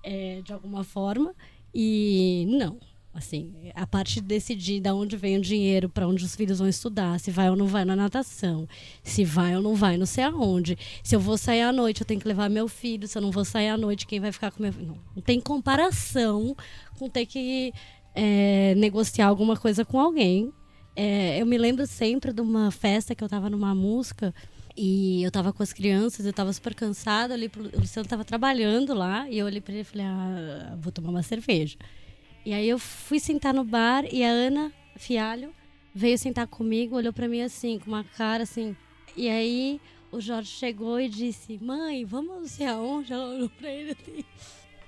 é, de alguma forma. E não. Assim, a parte de decidir de onde vem o dinheiro, para onde os filhos vão estudar, se vai ou não vai na natação, se vai ou não vai não sei aonde, se eu vou sair à noite, eu tenho que levar meu filho, se eu não vou sair à noite, quem vai ficar com meu filho? Não, tem comparação com ter que é, negociar alguma coisa com alguém. É, eu me lembro sempre de uma festa que eu tava numa música e eu tava com as crianças, eu tava super cansada, pro, o Luciano tava trabalhando lá e eu olhei pra ele e falei, ah, vou tomar uma cerveja. E aí eu fui sentar no bar e a Ana Fialho veio sentar comigo, olhou pra mim assim, com uma cara assim. E aí o Jorge chegou e disse: Mãe, vamos não sei aonde? Ela olhou pra ele assim.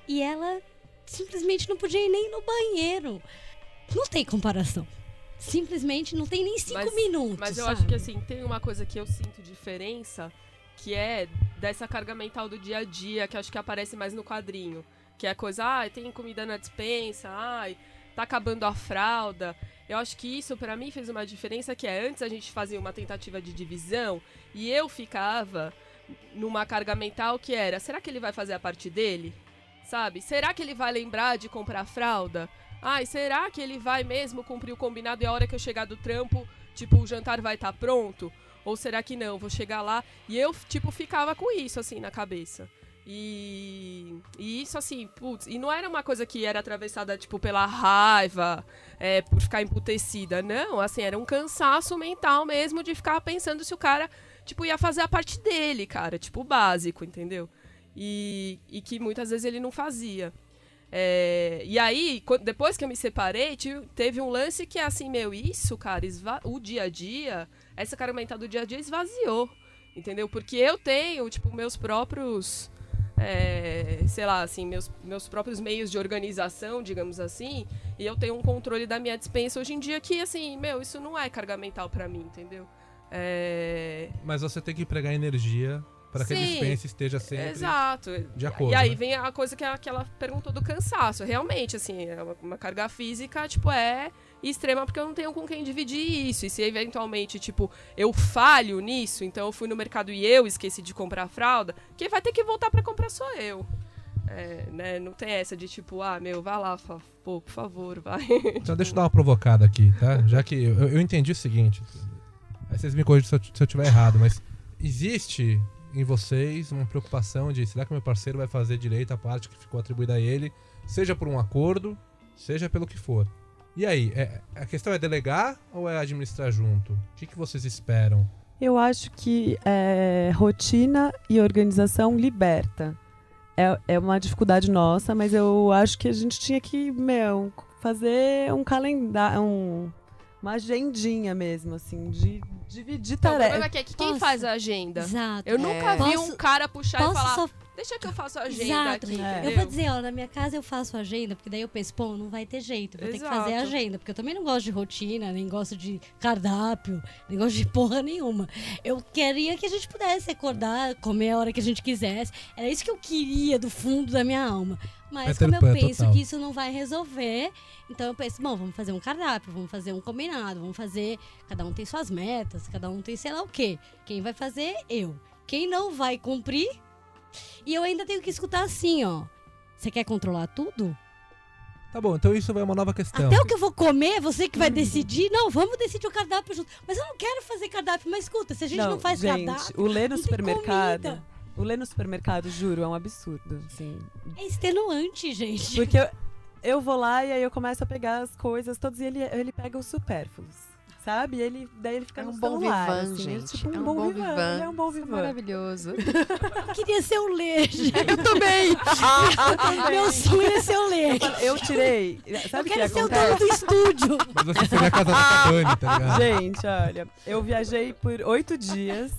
E ela simplesmente não podia ir nem no banheiro. Não tem comparação. Simplesmente não tem nem cinco Mas- minutos. Mas eu sabe? acho que assim, tem uma coisa que eu sinto diferença, que é dessa carga mental do dia a dia, que eu acho que aparece mais no quadrinho. Que é coisa, ai, tem comida na dispensa, ai, tá acabando a fralda. Eu acho que isso pra mim fez uma diferença que é antes a gente fazia uma tentativa de divisão e eu ficava numa carga mental que era, será que ele vai fazer a parte dele? Sabe? Será que ele vai lembrar de comprar fralda? Ai, será que ele vai mesmo cumprir o combinado e a hora que eu chegar do trampo, tipo, o jantar vai estar pronto? Ou será que não? Vou chegar lá e eu, tipo, ficava com isso, assim, na cabeça. E, e isso, assim, putz, e não era uma coisa que era atravessada, tipo, pela raiva, é, por ficar emputecida. Não, assim, era um cansaço mental mesmo de ficar pensando se o cara, tipo, ia fazer a parte dele, cara, tipo, básico, entendeu? E, e que muitas vezes ele não fazia. É, e aí, depois que eu me separei, teve um lance que é assim, meu, isso, cara, o dia a dia, essa cara mental do dia a dia esvaziou, entendeu? Porque eu tenho, tipo, meus próprios, é, sei lá, assim, meus, meus próprios meios de organização, digamos assim, E eu tenho um controle da minha dispensa hoje em dia que, assim, meu, isso não é carga mental pra mim, entendeu? É... Mas você tem que empregar energia para que a dispensa esteja sempre Exato. de acordo. E aí né? vem a coisa que ela, que ela perguntou do cansaço. Realmente, assim, é uma, uma carga física, tipo, é extrema porque eu não tenho com quem dividir isso. E se eventualmente, tipo, eu falho nisso, então eu fui no mercado e eu esqueci de comprar a fralda, quem vai ter que voltar pra comprar sou eu. É, né? Não tem essa de tipo, ah, meu, vai lá, pô, por favor, vai. *laughs* Então deixa eu dar uma provocada aqui, tá? Já que eu, eu entendi o seguinte. Aí vocês me corrigem se eu, eu tiver errado, mas existe em vocês uma preocupação de será que meu parceiro vai fazer direito a parte que ficou atribuída a ele, seja por um acordo, seja pelo que for. E aí, é- a questão é delegar ou é administrar junto? O que, que vocês esperam? Eu acho que é, rotina e organização liberta. É, é uma dificuldade nossa, mas eu acho que a gente tinha que, meu, fazer um calendário, um, uma agendinha mesmo, assim, de dividir Então, o problema tarefas. é que, é que quem faz a agenda? Exato. Eu nunca É. vi Posso- um cara puxar e falar, só deixa que eu faço a agenda Exato. aqui, É. Eu vou dizer, ó, na minha casa eu faço agenda, porque daí eu penso, pô, não vai ter jeito, vou ter que fazer a Exato. agenda, porque eu também não gosto de rotina, nem gosto de cardápio, nem gosto de *laughs* porra nenhuma. Eu queria que a gente pudesse acordar, comer a hora que a gente quisesse. Era isso que eu queria do fundo da minha alma. Mas Peter como eu Pan, penso total. que isso não vai resolver, então eu penso, bom, vamos fazer um cardápio, vamos fazer um combinado, vamos fazer. Cada um tem suas metas, cada um tem sei lá o quê. Quem vai fazer? Eu. Quem não vai cumprir? E eu ainda tenho que escutar assim, ó. Você quer controlar tudo? Tá bom, então isso vai uma nova questão. Até o que eu vou comer, você que vai decidir. Não, vamos decidir o cardápio junto. Mas eu não quero fazer cardápio. Mas escuta, se a gente não, faz gente, cardápio, o ler no não supermercado, comida. o ler no supermercado, juro, é um absurdo, assim. é extenuante, gente. Porque eu, eu vou lá e aí eu começo a pegar as coisas todas e ele, ele pega os supérfluos. Sabe? E ele, daí ele fica É no um bom celular, vivan, assim, gente. É tipo um, É um bom, bom vivan. vivan. Ele é um bom é vivan. maravilhoso. *laughs* Eu queria ser o ler, gente. Eu também! *laughs* Meu sonho é ser o ler. Eu tirei. Eu Sabe o que quero ser o acontece? dono do estúdio. Mas você seria casado com a Dani, tá ligado? Gente, olha, eu viajei por oito dias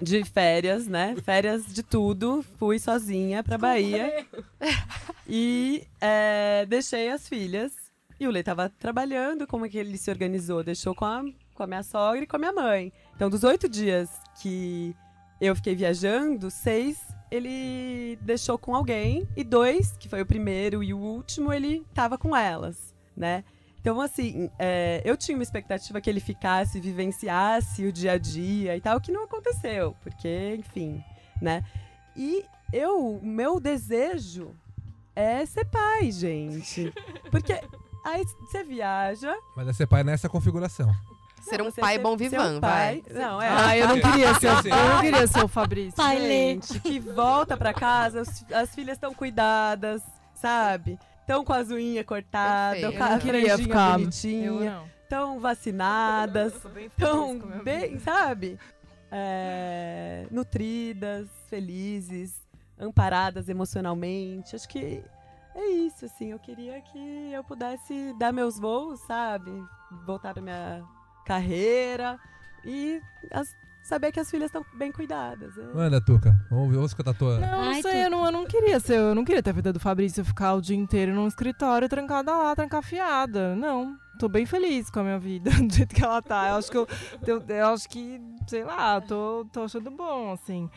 de férias, né? Férias de tudo. Fui sozinha pra Bahia. E é, deixei as filhas. E o Lê tava trabalhando. Como é que ele se organizou? Deixou com a, com a minha sogra e com a minha mãe. Então, dos oito dias que eu fiquei viajando, seis ele deixou com alguém. E dois, que foi o primeiro e o último, ele tava com elas, né? Então, assim, é, eu tinha uma expectativa que ele ficasse, vivenciasse o dia a dia e tal, que não aconteceu, porque, enfim, né? E eu, meu desejo é ser pai, gente. Porque aí você viaja. Mas é ser pai nessa configuração. Ser um pai ser- bom vivan, um vai. pai. Não, é. Ah, eu não queria ser, *laughs* Assim, eu não queria ser o Fabrício. Pai Lê. gente, que volta pra casa, as, as filhas estão cuidadas, sabe? Estão com as unhas cortadas, Perfeito. com a Eu não queria franjinha ficar- bonitinha, estão vacinadas, bem estão bem, vida. sabe? É, nutridas, felizes, amparadas emocionalmente. Acho que é isso, assim. Eu queria que eu pudesse dar meus voos, sabe? Voltar pra minha carreira e as- saber que as filhas estão bem cuidadas. é. Manda, Tuca. Vamos ver, escutar a tua. Não, Ai, sei, eu não, eu não queria ser, eu não queria ter a vida do Fabrício ficar o dia inteiro num escritório trancada lá, trancafiada. Não. Tô bem feliz com a minha vida, *laughs* do jeito que ela tá. Eu acho que eu, eu, eu acho que, sei lá, tô, tô achando bom, assim.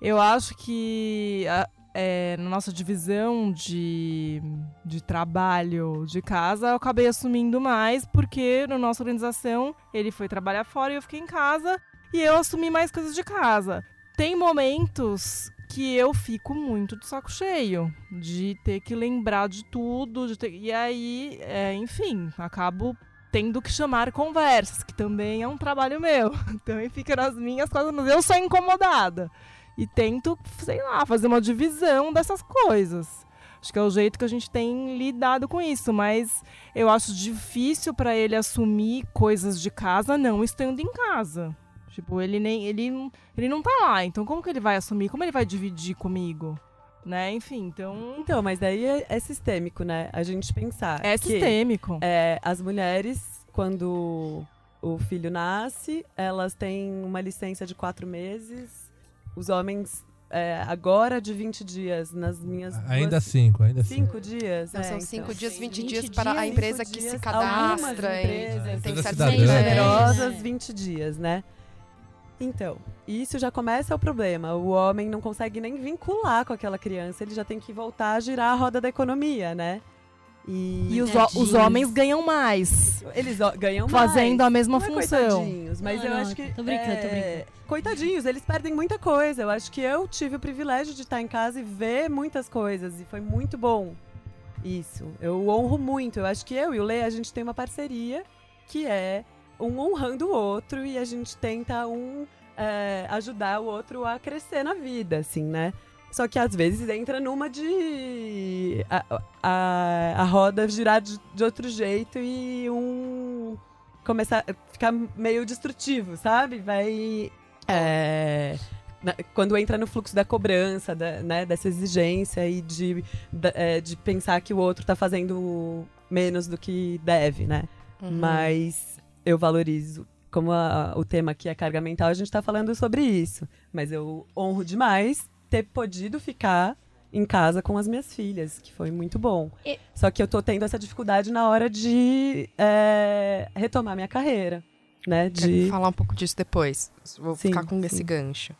Eu acho que a- é, na nossa divisão de, de trabalho de casa, eu acabei assumindo mais, porque na nossa organização ele foi trabalhar fora e eu fiquei em casa, e eu assumi mais coisas de casa. Tem momentos que eu fico muito de saco cheio, de ter que lembrar de tudo, de ter- e aí, é, enfim, acabo tendo que chamar conversas, que também é um trabalho meu. *laughs* Também fica nas minhas coisas, mas eu sou incomodada. E tento, sei lá, fazer uma divisão dessas coisas. Acho que é o jeito que a gente tem lidado com isso, mas eu acho difícil para ele assumir coisas de casa não estando em casa. Tipo, ele nem ele, não- ele não tá lá, então como que ele vai assumir? Como ele vai dividir comigo? Né? Enfim, então Então, mas daí é, é sistêmico, né? A gente pensar. é que, sistêmico. é, as mulheres, quando o filho nasce, elas têm uma licença de quatro meses. Os homens é, agora de 20 dias nas minhas. Ainda duas- cinco, ainda cinco. Cinco dias? Não, é, são então. 5 dias, 20, 20 dias para a empresa cinco que se cadastra. empresas, tem empresa certos cidadã. Seis generosas É. 20 dias, né? Então, isso já começa o problema. O homem não consegue nem vincular com aquela criança, ele já tem que voltar a girar a roda da economia, né? E, E os, Tadinhos. os homens ganham mais, eles ganham mais. fazendo a mesma Não é função. coitadinhos, mas Não, eu não, acho que. tô brincando, tô é, brincando. Coitadinhos, eles perdem muita coisa. Eu acho que eu tive o privilégio de estar em casa e ver muitas coisas. E foi muito bom isso. Eu honro muito. Eu acho que eu e o Lê, a gente tem uma parceria que é um honrando o outro e a gente tenta um é, ajudar o outro a crescer na vida, assim, né? Só que às vezes entra numa de a, a, a roda girar de, de outro jeito e um começar a ficar meio destrutivo, sabe? Vai. é, na- quando entra no fluxo da cobrança, da- né, dessa exigência e de, da- é, de pensar que o outro tá fazendo menos do que deve, né? Uhum. Mas eu valorizo. Como a- o tema aqui é carga mental, a gente tá falando sobre isso. Mas eu honro demais ter podido ficar em casa com as minhas filhas, que foi muito bom. E- Só que eu tô tendo essa dificuldade na hora de é, retomar minha carreira, né? Quero De... falar um pouco disso depois. Vou Sim, ficar com sim. esse gancho.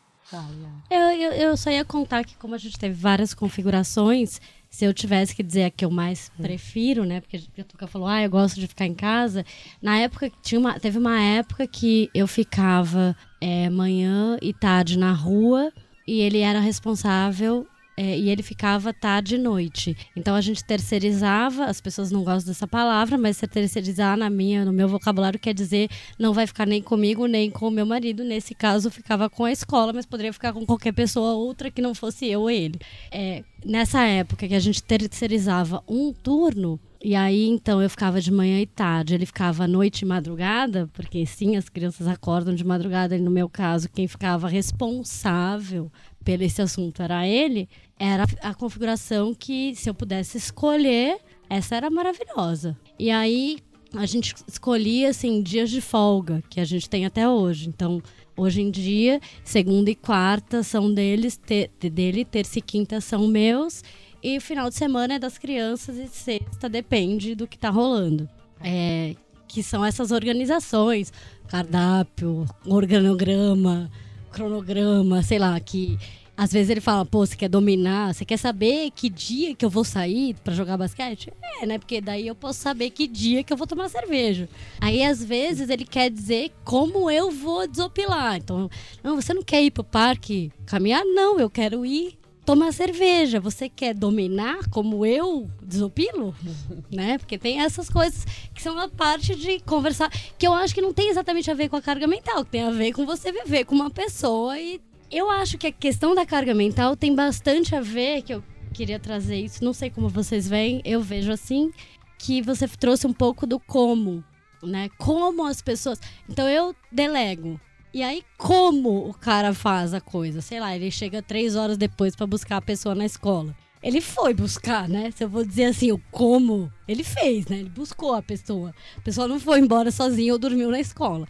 Eu, eu, eu só ia contar que, como a gente teve várias configurações, se eu tivesse que dizer a que eu mais prefiro, né? Porque a Tuca falou, ah, eu gosto de ficar em casa. Na época, tinha uma, teve uma época que eu ficava é, manhã e tarde na rua e ele era responsável. é, e ele ficava tarde e noite. Então a gente terceirizava, as pessoas não gostam dessa palavra, mas terceirizar na minha, no meu vocabulário quer dizer não vai ficar nem comigo, nem com o meu marido. Nesse caso, ficava com a escola, mas poderia ficar com qualquer pessoa outra que não fosse eu ou ele. É, nessa época que a gente terceirizava um turno, e aí então eu ficava de manhã e tarde, ele ficava à noite e madrugada, porque sim, as crianças acordam de madrugada, e no meu caso, quem ficava responsável pelo esse assunto era ele, era a configuração que, se eu pudesse escolher, essa era maravilhosa. E aí, a gente escolhia assim dias de folga que a gente tem até hoje. Então, hoje em dia, segunda e quarta são deles, te, dele, terça e quinta são meus e final de semana é das crianças e sexta depende do que tá rolando. É, que são essas organizações, cardápio, organograma, cronograma, sei lá, que às vezes ele fala, pô, você quer dominar, você quer saber que dia que eu vou sair pra jogar basquete? É, né? Porque daí eu posso saber que dia que eu vou tomar cerveja. Aí, às vezes, ele quer dizer como eu vou desopilar. Então, não, você não quer ir pro parque caminhar? Não, eu quero ir tomar cerveja. Você quer dominar como eu desopilo? *laughs* né? Porque tem essas coisas que são a parte de conversar, que eu acho que não tem exatamente a ver com a carga mental, que tem a ver com você viver com uma pessoa e eu acho que a questão da carga mental tem bastante a ver, que eu queria trazer isso, não sei como vocês veem, eu vejo assim, que você trouxe um pouco do como, né? Como as pessoas. Então eu delego. E aí, como o cara faz a coisa? Sei lá, ele chega três horas depois pra buscar a pessoa na escola. Ele foi buscar, né? Se eu vou dizer assim, o como, ele fez, né? Ele buscou a pessoa. A pessoa não foi embora sozinha ou dormiu na escola.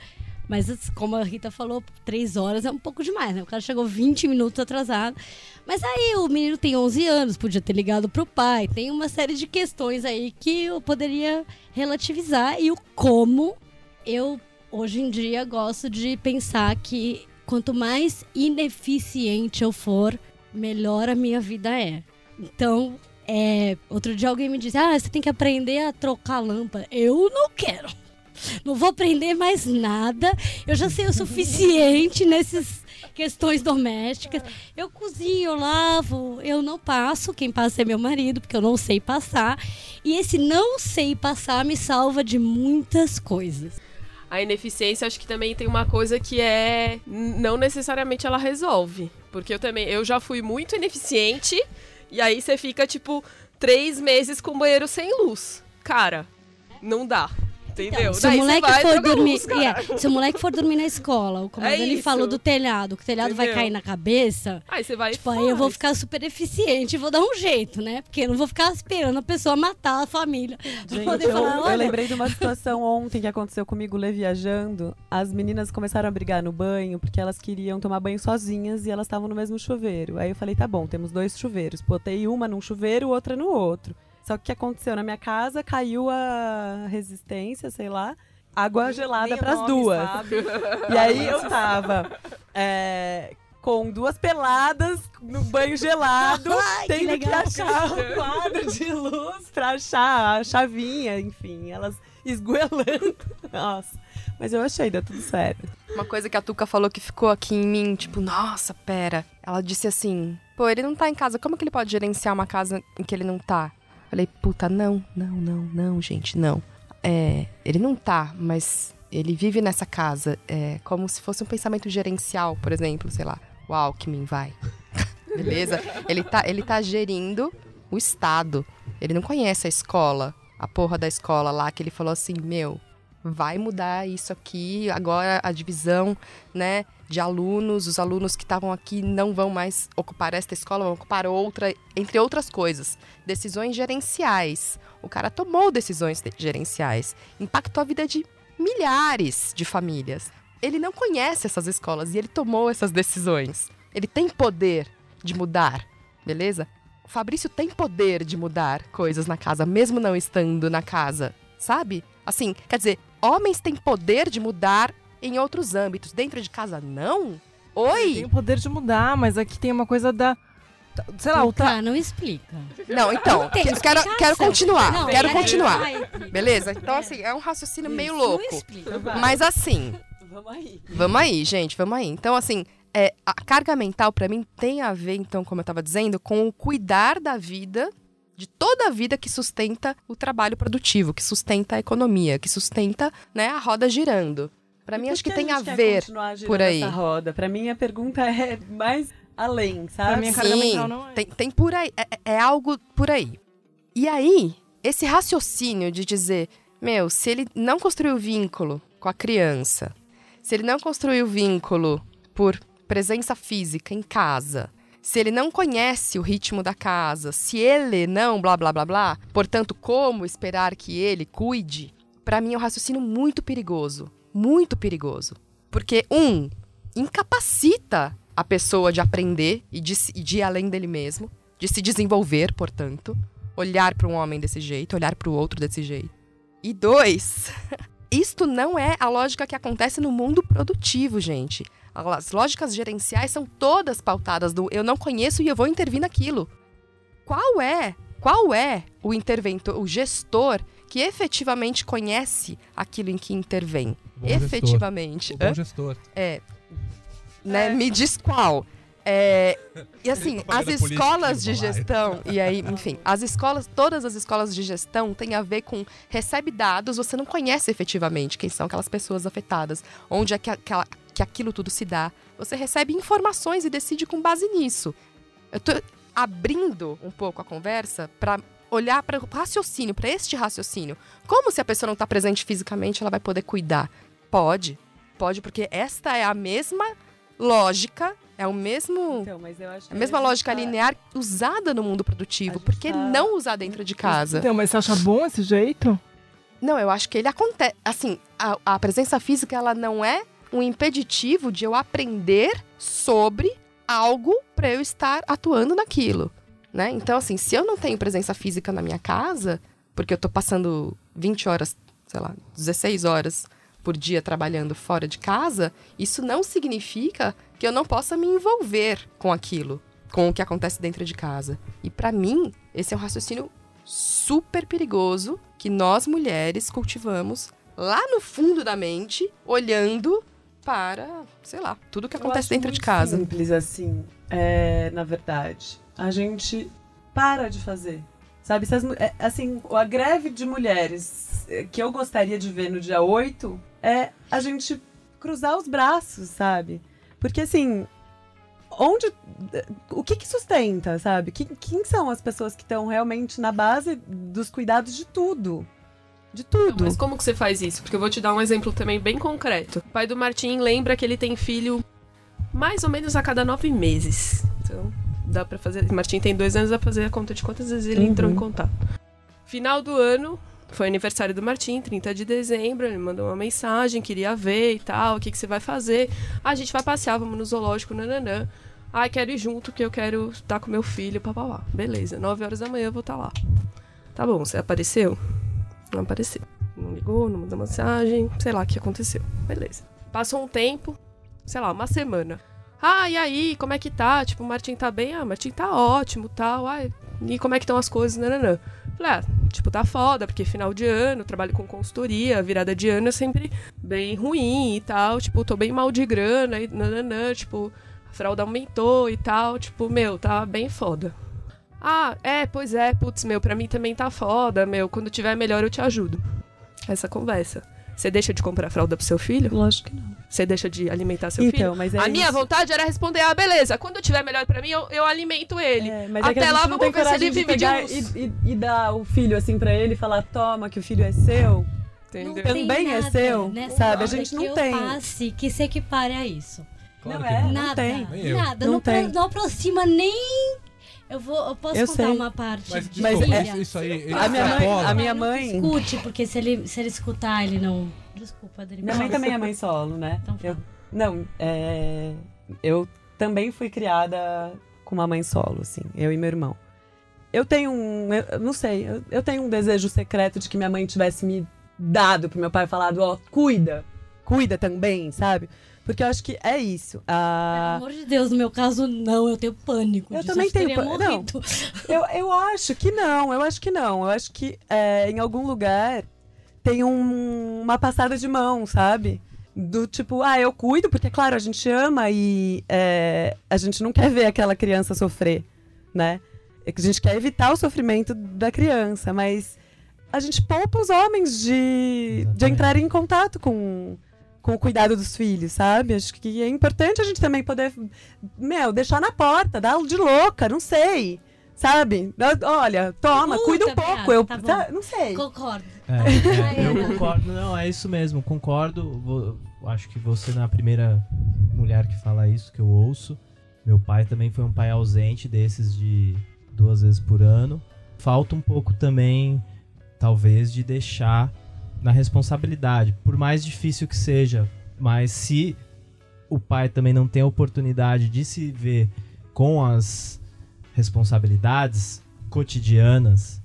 Mas, como a Rita falou, três horas é um pouco demais, né? O cara chegou 20 minutos atrasado. Mas aí o menino tem 11 anos, podia ter ligado pro pai. Tem uma série de questões aí que eu poderia relativizar. E o como, eu hoje em dia gosto de pensar que quanto mais ineficiente eu for, melhor a minha vida é. Então, é, outro dia alguém me disse: Ah, você tem que aprender a trocar lâmpada. Eu não quero. Não vou aprender mais nada. Eu já sei o suficiente *laughs* nessas questões domésticas. Eu cozinho, eu lavo, eu não passo. Quem passa é meu marido, porque eu não sei passar. E esse não sei passar me salva de muitas coisas. A ineficiência, acho que também tem uma coisa que é. Não necessariamente ela resolve. Porque eu também. Eu já fui muito ineficiente. E aí você fica, tipo, três meses com o banheiro sem luz. Cara, não dá. Entendeu? Se o Daí você moleque vai for dormir, é, se o moleque for dormir na escola, o comando É ele falou do telhado, que o telhado vai Entendeu? cair na cabeça. Aí você vai e Tipo, aí eu vou ficar super eficiente, vou dar um jeito, né? Porque eu não vou ficar esperando a pessoa matar a família. Gente, eu, falar, eu lembrei de uma situação ontem que aconteceu comigo, Lê viajando. As meninas começaram a brigar no banho porque elas queriam tomar banho sozinhas e elas estavam no mesmo chuveiro. Aí eu falei, tá bom, temos dois chuveiros. Botei uma num chuveiro, outra no outro. Só que o que aconteceu? Na minha casa caiu a resistência, sei lá, água gelada pras nome duas. sabe. *laughs* E aí eu tava é, com duas peladas no banho gelado, *laughs* Ai, que tendo que, legal. achar *laughs* um quadro de luz pra achar a chavinha, enfim, elas esgoelando. Nossa, mas eu achei, deu tudo certo. Uma coisa que a Tuca falou que ficou aqui em mim, tipo, nossa, pera. Ela disse assim: pô, ele não tá em casa, como que ele pode gerenciar uma casa em que ele não tá? Falei, puta, não, não, não, não, gente, não. É, ele não tá, mas ele vive nessa casa. É como se fosse um pensamento gerencial, por exemplo, sei lá, o Alckmin vai. *laughs* Beleza? Ele tá, ele tá gerindo o Estado. Ele não conhece a escola, a porra da escola lá, que ele falou assim, meu, vai mudar isso aqui, agora a divisão, né, de alunos, os alunos que estavam aqui não vão mais ocupar esta escola, vão ocupar outra, entre outras coisas. Decisões gerenciais. O cara tomou decisões de- gerenciais, impactou a vida de milhares de famílias. Ele não conhece essas escolas e ele tomou essas decisões. Ele tem poder de mudar, beleza? O Fabrício tem poder de mudar coisas na casa, mesmo não estando na casa, sabe? Assim, quer dizer, homens têm poder de mudar em outros âmbitos. Dentro de casa, não? Oi? Tem o poder de mudar, mas aqui tem uma coisa da. Sei lá, o tra... Tuca, não explica. Não, então, que- quero, explicação. quero continuar, Não, quero continuar. vai. Beleza? Então, assim, é um raciocínio meio Isso, louco. Não explica. Mas assim, Vamos aí. Vamos aí, gente, vamos aí. Então, assim, é, a carga mental, pra mim, tem a ver, então, como eu tava dizendo, com o cuidar da vida, de toda a vida que sustenta o trabalho produtivo, que sustenta a economia, que sustenta né, a roda girando. Pra mim, acho que a tem a quer ver por aí. Essa roda. Pra mim, a pergunta é mais além, sabe? Pra mim, a carga Sim, mental não é. tem, tem por aí, é, é algo por aí. E aí, esse raciocínio de dizer, meu, se ele não construiu vínculo com a criança, se ele não construiu vínculo por presença física em casa, se ele não conhece o ritmo da casa, se ele não blá blá blá blá, portanto, como esperar que ele cuide? Pra mim é um raciocínio muito perigoso, muito perigoso. Porque um incapacita a pessoa de aprender e de, se- de ir além dele mesmo, de se desenvolver, portanto, olhar para um homem desse jeito, olhar para o outro desse jeito. E dois, *laughs* isto não é a lógica que acontece no mundo produtivo, gente. As lógicas gerenciais são todas pautadas do eu não conheço e eu vou intervir naquilo. Qual é? Qual é o interventor, o gestor que efetivamente conhece aquilo em que intervém? Bom gestor. efetivamente. O Hã? bom gestor. É. Né? Me diz qual. É, e assim, as Propaganda política escolas de no gestão, e aí, enfim, as escolas, todas as escolas de gestão têm a ver com recebe dados, você não conhece efetivamente quem são aquelas pessoas afetadas, onde é que, aquela, que aquilo tudo se dá. Você recebe informações e decide com base nisso. Eu tô abrindo um pouco a conversa para olhar para o raciocínio, para este raciocínio. Como se a pessoa não está presente fisicamente, ela vai poder cuidar? Pode, pode, porque esta é a mesma lógica, é o mesmo Então, mas eu acho que a mesma lógica tá- linear usada no mundo produtivo. Por que tá- não usar dentro de casa? Então, mas você acha bom esse jeito? Não, eu acho que ele acontece. Assim, a, a presença física, ela não é um impeditivo de eu aprender sobre algo para eu estar atuando naquilo, né? Então, assim, se eu não tenho presença física na minha casa, porque eu tô passando 20 horas, sei lá, 16 horas por dia trabalhando fora de casa, isso não significa que eu não possa me envolver com aquilo, com o que acontece dentro de casa. E para mim, esse é um raciocínio super perigoso que nós mulheres cultivamos lá no fundo da mente, olhando para, sei lá, tudo que acontece dentro de casa. simples assim, é, na verdade. A gente para de fazer. Sabe, as é, assim, a greve de mulheres é, que eu gostaria de ver no dia 8 é a gente cruzar os braços, sabe? Porque assim, onde o que que sustenta, sabe? Quem, quem são as pessoas que estão realmente na base dos cuidados de tudo? De Não, tudo. mas como que você faz isso? Porque eu vou te dar um exemplo também bem concreto. O pai do Martim lembra que ele tem filho mais ou menos a cada nove meses. Então, dá pra fazer. Martim tem dois anos, dá pra fazer a conta de quantas vezes ele Uhum. entrou em contato. Final do ano, foi aniversário do Martim, 30 de dezembro. Ele mandou uma mensagem, queria ver e tal. O que, que você vai fazer? Ah, a gente vai passear, vamos no zoológico, nananã. Ah, quero ir junto, que eu quero estar com meu filho, papapá. Beleza, 9 horas da manhã eu vou estar lá. Tá bom, você apareceu? Não apareceu. Não ligou, não mandou mensagem, sei lá o que aconteceu. Beleza. Passou um tempo, sei lá, uma semana. Ah, e aí, como é que tá? Tipo, o Martim tá bem? Ah, o Martim tá ótimo, tal. Ah, e como é que estão as coisas? Nananã. Falei, ah, tipo, tá foda, porque final de ano, trabalho com consultoria, virada de ano é sempre bem ruim e tal. Tipo, tô bem mal de grana e nananã, tipo, a fralda aumentou e tal. Tipo, meu, tá bem foda. Ah, é, pois é, putz, meu, pra mim também tá foda, meu. Quando tiver melhor eu te ajudo. Essa conversa. Você deixa de comprar fralda pro seu filho? Lógico que não. Você deixa de alimentar seu filho? Então, mas é a minha isso. vontade era responder, ah, beleza, quando tiver melhor pra mim, eu, eu alimento ele. É, mas é Até a lá, não vamos tem ver se ele vive de pegar uns... e, e- e dar o filho assim pra ele e falar, toma, que o filho é seu. Entendeu? tem Também é nada seu, nessa sabe? A gente que não eu tem. passe que se equipare a isso. Claro Não é. não. nada, tem. Nem eu. nada. Não Não, pro- tem. não aproxima nem. Eu vou, eu posso Eu contar sei. uma parte. Mas, de desculpa, é- isso, aí. ele A minha mãe, a minha mãe, Escute, porque se ele, se ele escutar, ele não. Desculpa, Adri. minha mãe também é mãe solo, né? Então fala. Eu, não, é, eu também fui criada com uma mãe solo, assim, eu e meu irmão. Eu tenho um, eu, não sei, eu, eu tenho um desejo secreto de que minha mãe tivesse me dado pro meu pai falado, ó, cuida, cuida também, sabe? Porque eu acho que é isso. Pelo Ah, amor de Deus, no meu caso, não, eu tenho pânico. Eu disso, também tenho pânico. *laughs* Eu, eu acho que não, eu acho que não. Eu acho que é, em algum lugar tem um- uma passada de mão, sabe? Do tipo, ah, eu cuido, porque, claro, a gente ama e é, a gente não quer ver aquela criança sofrer, né? É que A gente quer evitar o sofrimento da criança, mas a gente poupa os homens de, de entrarem em contato com, com o cuidado dos filhos, sabe? Acho que é importante a gente também poder, meu, deixar na porta, dar de louca, não sei. Sabe? Olha, toma, Puta, cuida um Beata, pouco. Eu, tá tá- não sei. Concordo. É, é, Ai, eu concordo, não, é isso mesmo, concordo. Vou- acho que você não é a primeira mulher que fala isso que eu ouço. Meu pai também foi um pai ausente desses de duas vezes por ano. Falta um pouco também, talvez, de deixar na responsabilidade, por mais difícil que seja. Mas se o pai também não tem a oportunidade de se ver com as responsabilidades cotidianas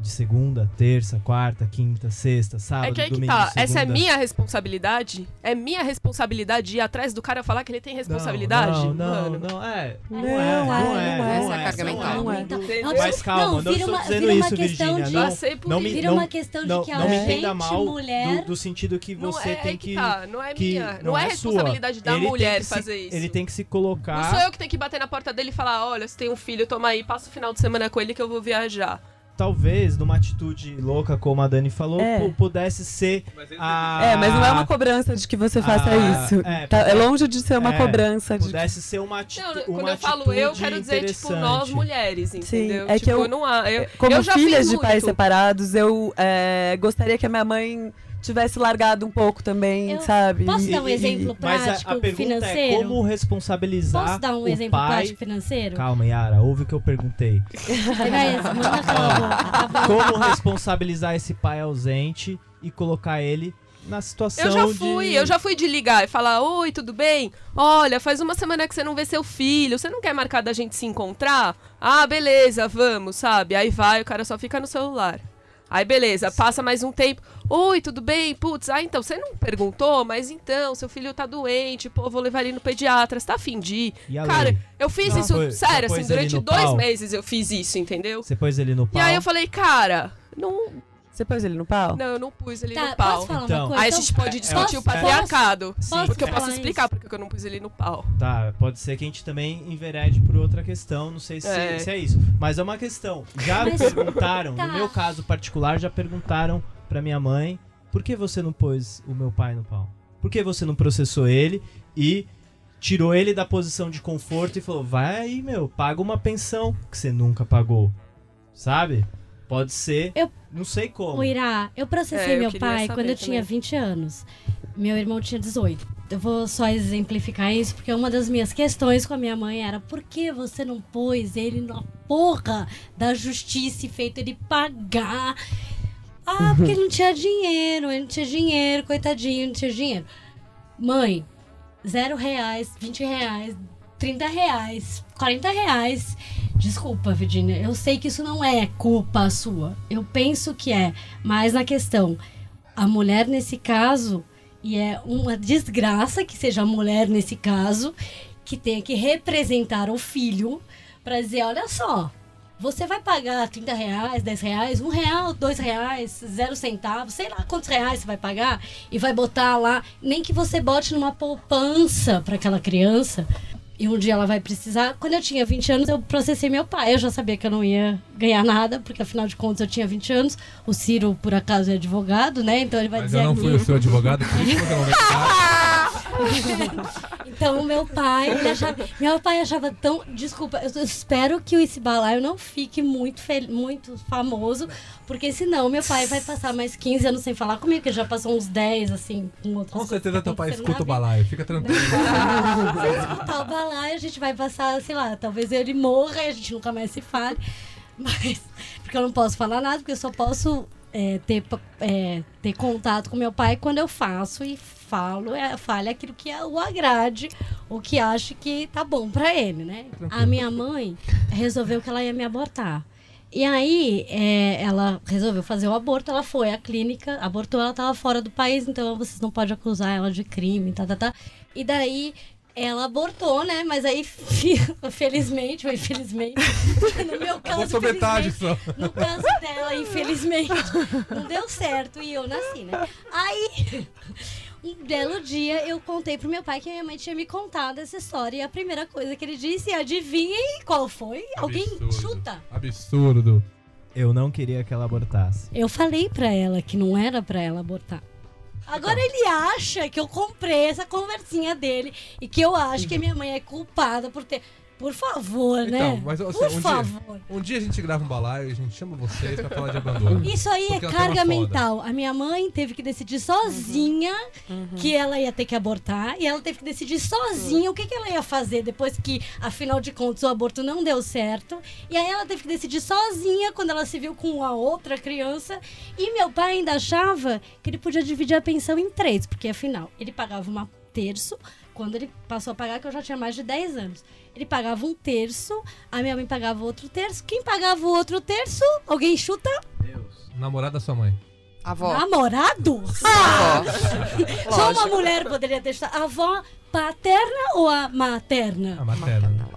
de segunda, terça, quarta, quinta, sexta, sábado, É que aí que domingo, tá. Essa é segunda. minha responsabilidade? É minha responsabilidade ir atrás do cara falar que ele tem responsabilidade? Não, não, Mano. não, é. Não, Não, é, não é, não não é. é. Essa é a carga mental. Não é. Então, Entendeu? Mas calma, não, vira estou uma, dizendo vira uma isso, de. Não, Passei por não me-. Vira uma questão de não, que a não me gente, entenda mal mulher. do, do sentido que Não você é, tem é que... tá, não é que minha. Não, é, sua. responsabilidade da Ele tem mulher que se- fazer isso. Ele tem que se colocar... Não sou eu que tenho que bater na porta dele e falar: olha, você tem um filho, toma aí, passa o final de semana com ele que eu vou viajar. Talvez, numa atitude louca, como a Dani falou, É. pu- pudesse ser a... É, mas não é uma cobrança de que você faça Ah, isso. é, Tá- é longe de ser uma é, cobrança de Pudesse ser uma, ati Não, uma quando eu falo atitude eu, quero dizer, tipo, nós mulheres, entendeu? é que tipo, eu- não há. Eu, Como eu já filhas fiz de pais muito. separados, eu é, gostaria que a minha mãe tivesse largado um pouco também, Eu- sabe? Posso E- dar um e- exemplo Mas a, prático a pergunta financeiro? é como responsabilizar Posso dar um o exemplo pai... prático financeiro? Calma, Yara, ouve o que eu perguntei. *laughs* Manda a tá bom? Como responsabilizar esse pai ausente e colocar ele na situação Eu já de... fui, eu já fui de ligar e falar: Oi, tudo bem? Olha, faz uma semana que você não vê seu filho, você não quer marcar da gente se encontrar? Ah, beleza, vamos, sabe? Aí vai, o cara só fica no celular. Aí beleza, passa mais um tempo. Oi, tudo bem? Putz, ah, então, você não perguntou, mas então, seu filho tá doente, pô, vou levar ele no pediatra, você tá afim de ir? E Cara, lei? eu fiz Já isso, foi- sério, assim, durante dois pau? meses eu fiz isso, entendeu? Você pôs ele no E pau? aí eu falei, cara, não, Você pôs ele no pau? não, eu não pus ele Tá, no pau. posso falar Então. uma coisa? Aí a Então, gente pode discutir o posso- patriarcado. posso Porque eu posso explicar isso? porque eu não pus ele no pau. Tá, pode ser que a gente também enverede por outra questão, não sei se É. se é isso. Mas é uma questão. Já Mas- perguntaram, Tá. no meu caso particular, já perguntaram pra minha mãe por que você não pôs o meu pai no pau? Por que você não processou ele e tirou ele da posição de conforto e falou: vai aí, meu, paga uma pensão que você nunca pagou. Sabe? Pode ser. Eu- Não sei como. O Irá, eu processei É, eu meu pai quando eu tinha também. 20 anos. Meu irmão tinha 18. Eu vou só exemplificar isso, porque uma das minhas questões com a minha mãe era por que você não pôs ele na porra da justiça e feito ele pagar? Ah, *laughs* porque ele não tinha dinheiro, ele não tinha dinheiro, coitadinho, não tinha dinheiro. Mãe, zero reais, 20 reais, 30 reais, 40 reais. Desculpa, Virginia, eu sei que isso não é culpa sua. Eu penso que é, mas na questão, a mulher nesse caso, e é uma desgraça que seja a mulher nesse caso, que tenha que representar o filho para dizer, olha só, você vai pagar 30 reais, 10 reais, 1 real, 2 reais, 0 centavos, sei lá quantos reais você vai pagar e vai botar lá, nem que você bote numa poupança para aquela criança. E um dia ela vai precisar. Quando eu tinha 20 anos, eu processei meu pai. Eu já sabia que eu não ia ganhar nada, porque afinal de contas eu tinha 20 anos. O Ciro, por acaso, é advogado, né? Então ele vai Mas dizer eu não fui o seu advogado, por isso que você não. *laughs* *laughs* Então, meu pai, ele achava, meu pai achava tão. Desculpa, eu espero que esse balaio não fique muito, fel- muito famoso, porque senão meu pai vai passar mais 15 anos sem falar comigo, que já passou uns 10, assim, com outras Com certeza teu pai escuta o balaio, fica tranquilo. *laughs* Se escutar o balaio, a gente vai passar, sei lá, talvez ele morra e a gente nunca mais se fale. Mas, porque eu não posso falar nada, porque eu só posso é, ter, é, ter contato com meu pai quando eu faço e falo, é, fale aquilo que o agrade, o que acho que tá bom pra ele, né? A minha mãe resolveu que ela ia me abortar. E aí, é, ela resolveu fazer o aborto, ela foi à clínica, abortou, ela tava fora do país, então vocês não podem acusar ela de crime, tá, tá, tá. E daí, ela abortou, né? Mas aí, *laughs* felizmente, ou infelizmente, *laughs* no meu caso, Abortou metade só. no caso dela, infelizmente, não deu certo e eu nasci, né? Aí, um belo dia, eu contei pro meu pai que a minha mãe tinha me contado essa história. E a primeira coisa que ele disse, adivinhem qual foi? Alguém Absurdo. chuta? Absurdo. Eu não queria que ela abortasse. Eu falei pra ela que não era pra ela abortar. Agora ele acha que eu comprei essa conversinha dele e que eu acho que minha mãe é culpada por ter. Por favor, né? Então, mas assim, por um dia- favor. Um dia a gente grava um balaio e a gente chama vocês pra falar de abandono. Isso aí é é carga mental. A minha mãe teve que decidir sozinha Uhum. que ela ia ter que abortar e ela teve que decidir sozinha o que, que ela ia fazer depois que, afinal de contas, o aborto não deu certo. E aí ela teve que decidir sozinha quando ela se viu com a outra criança. E meu pai ainda achava que ele podia dividir a pensão em três, porque afinal ele pagava um terço. Quando ele passou a pagar, que eu já tinha mais de 10 anos. Ele pagava um terço, a minha mãe pagava outro terço. Quem pagava o outro terço? Alguém chuta? Namorada da sua mãe. Avó. Namorado? Ah! Avó. *laughs* Só uma mulher poderia ter chutado. A avó paterna ou a materna? A materna.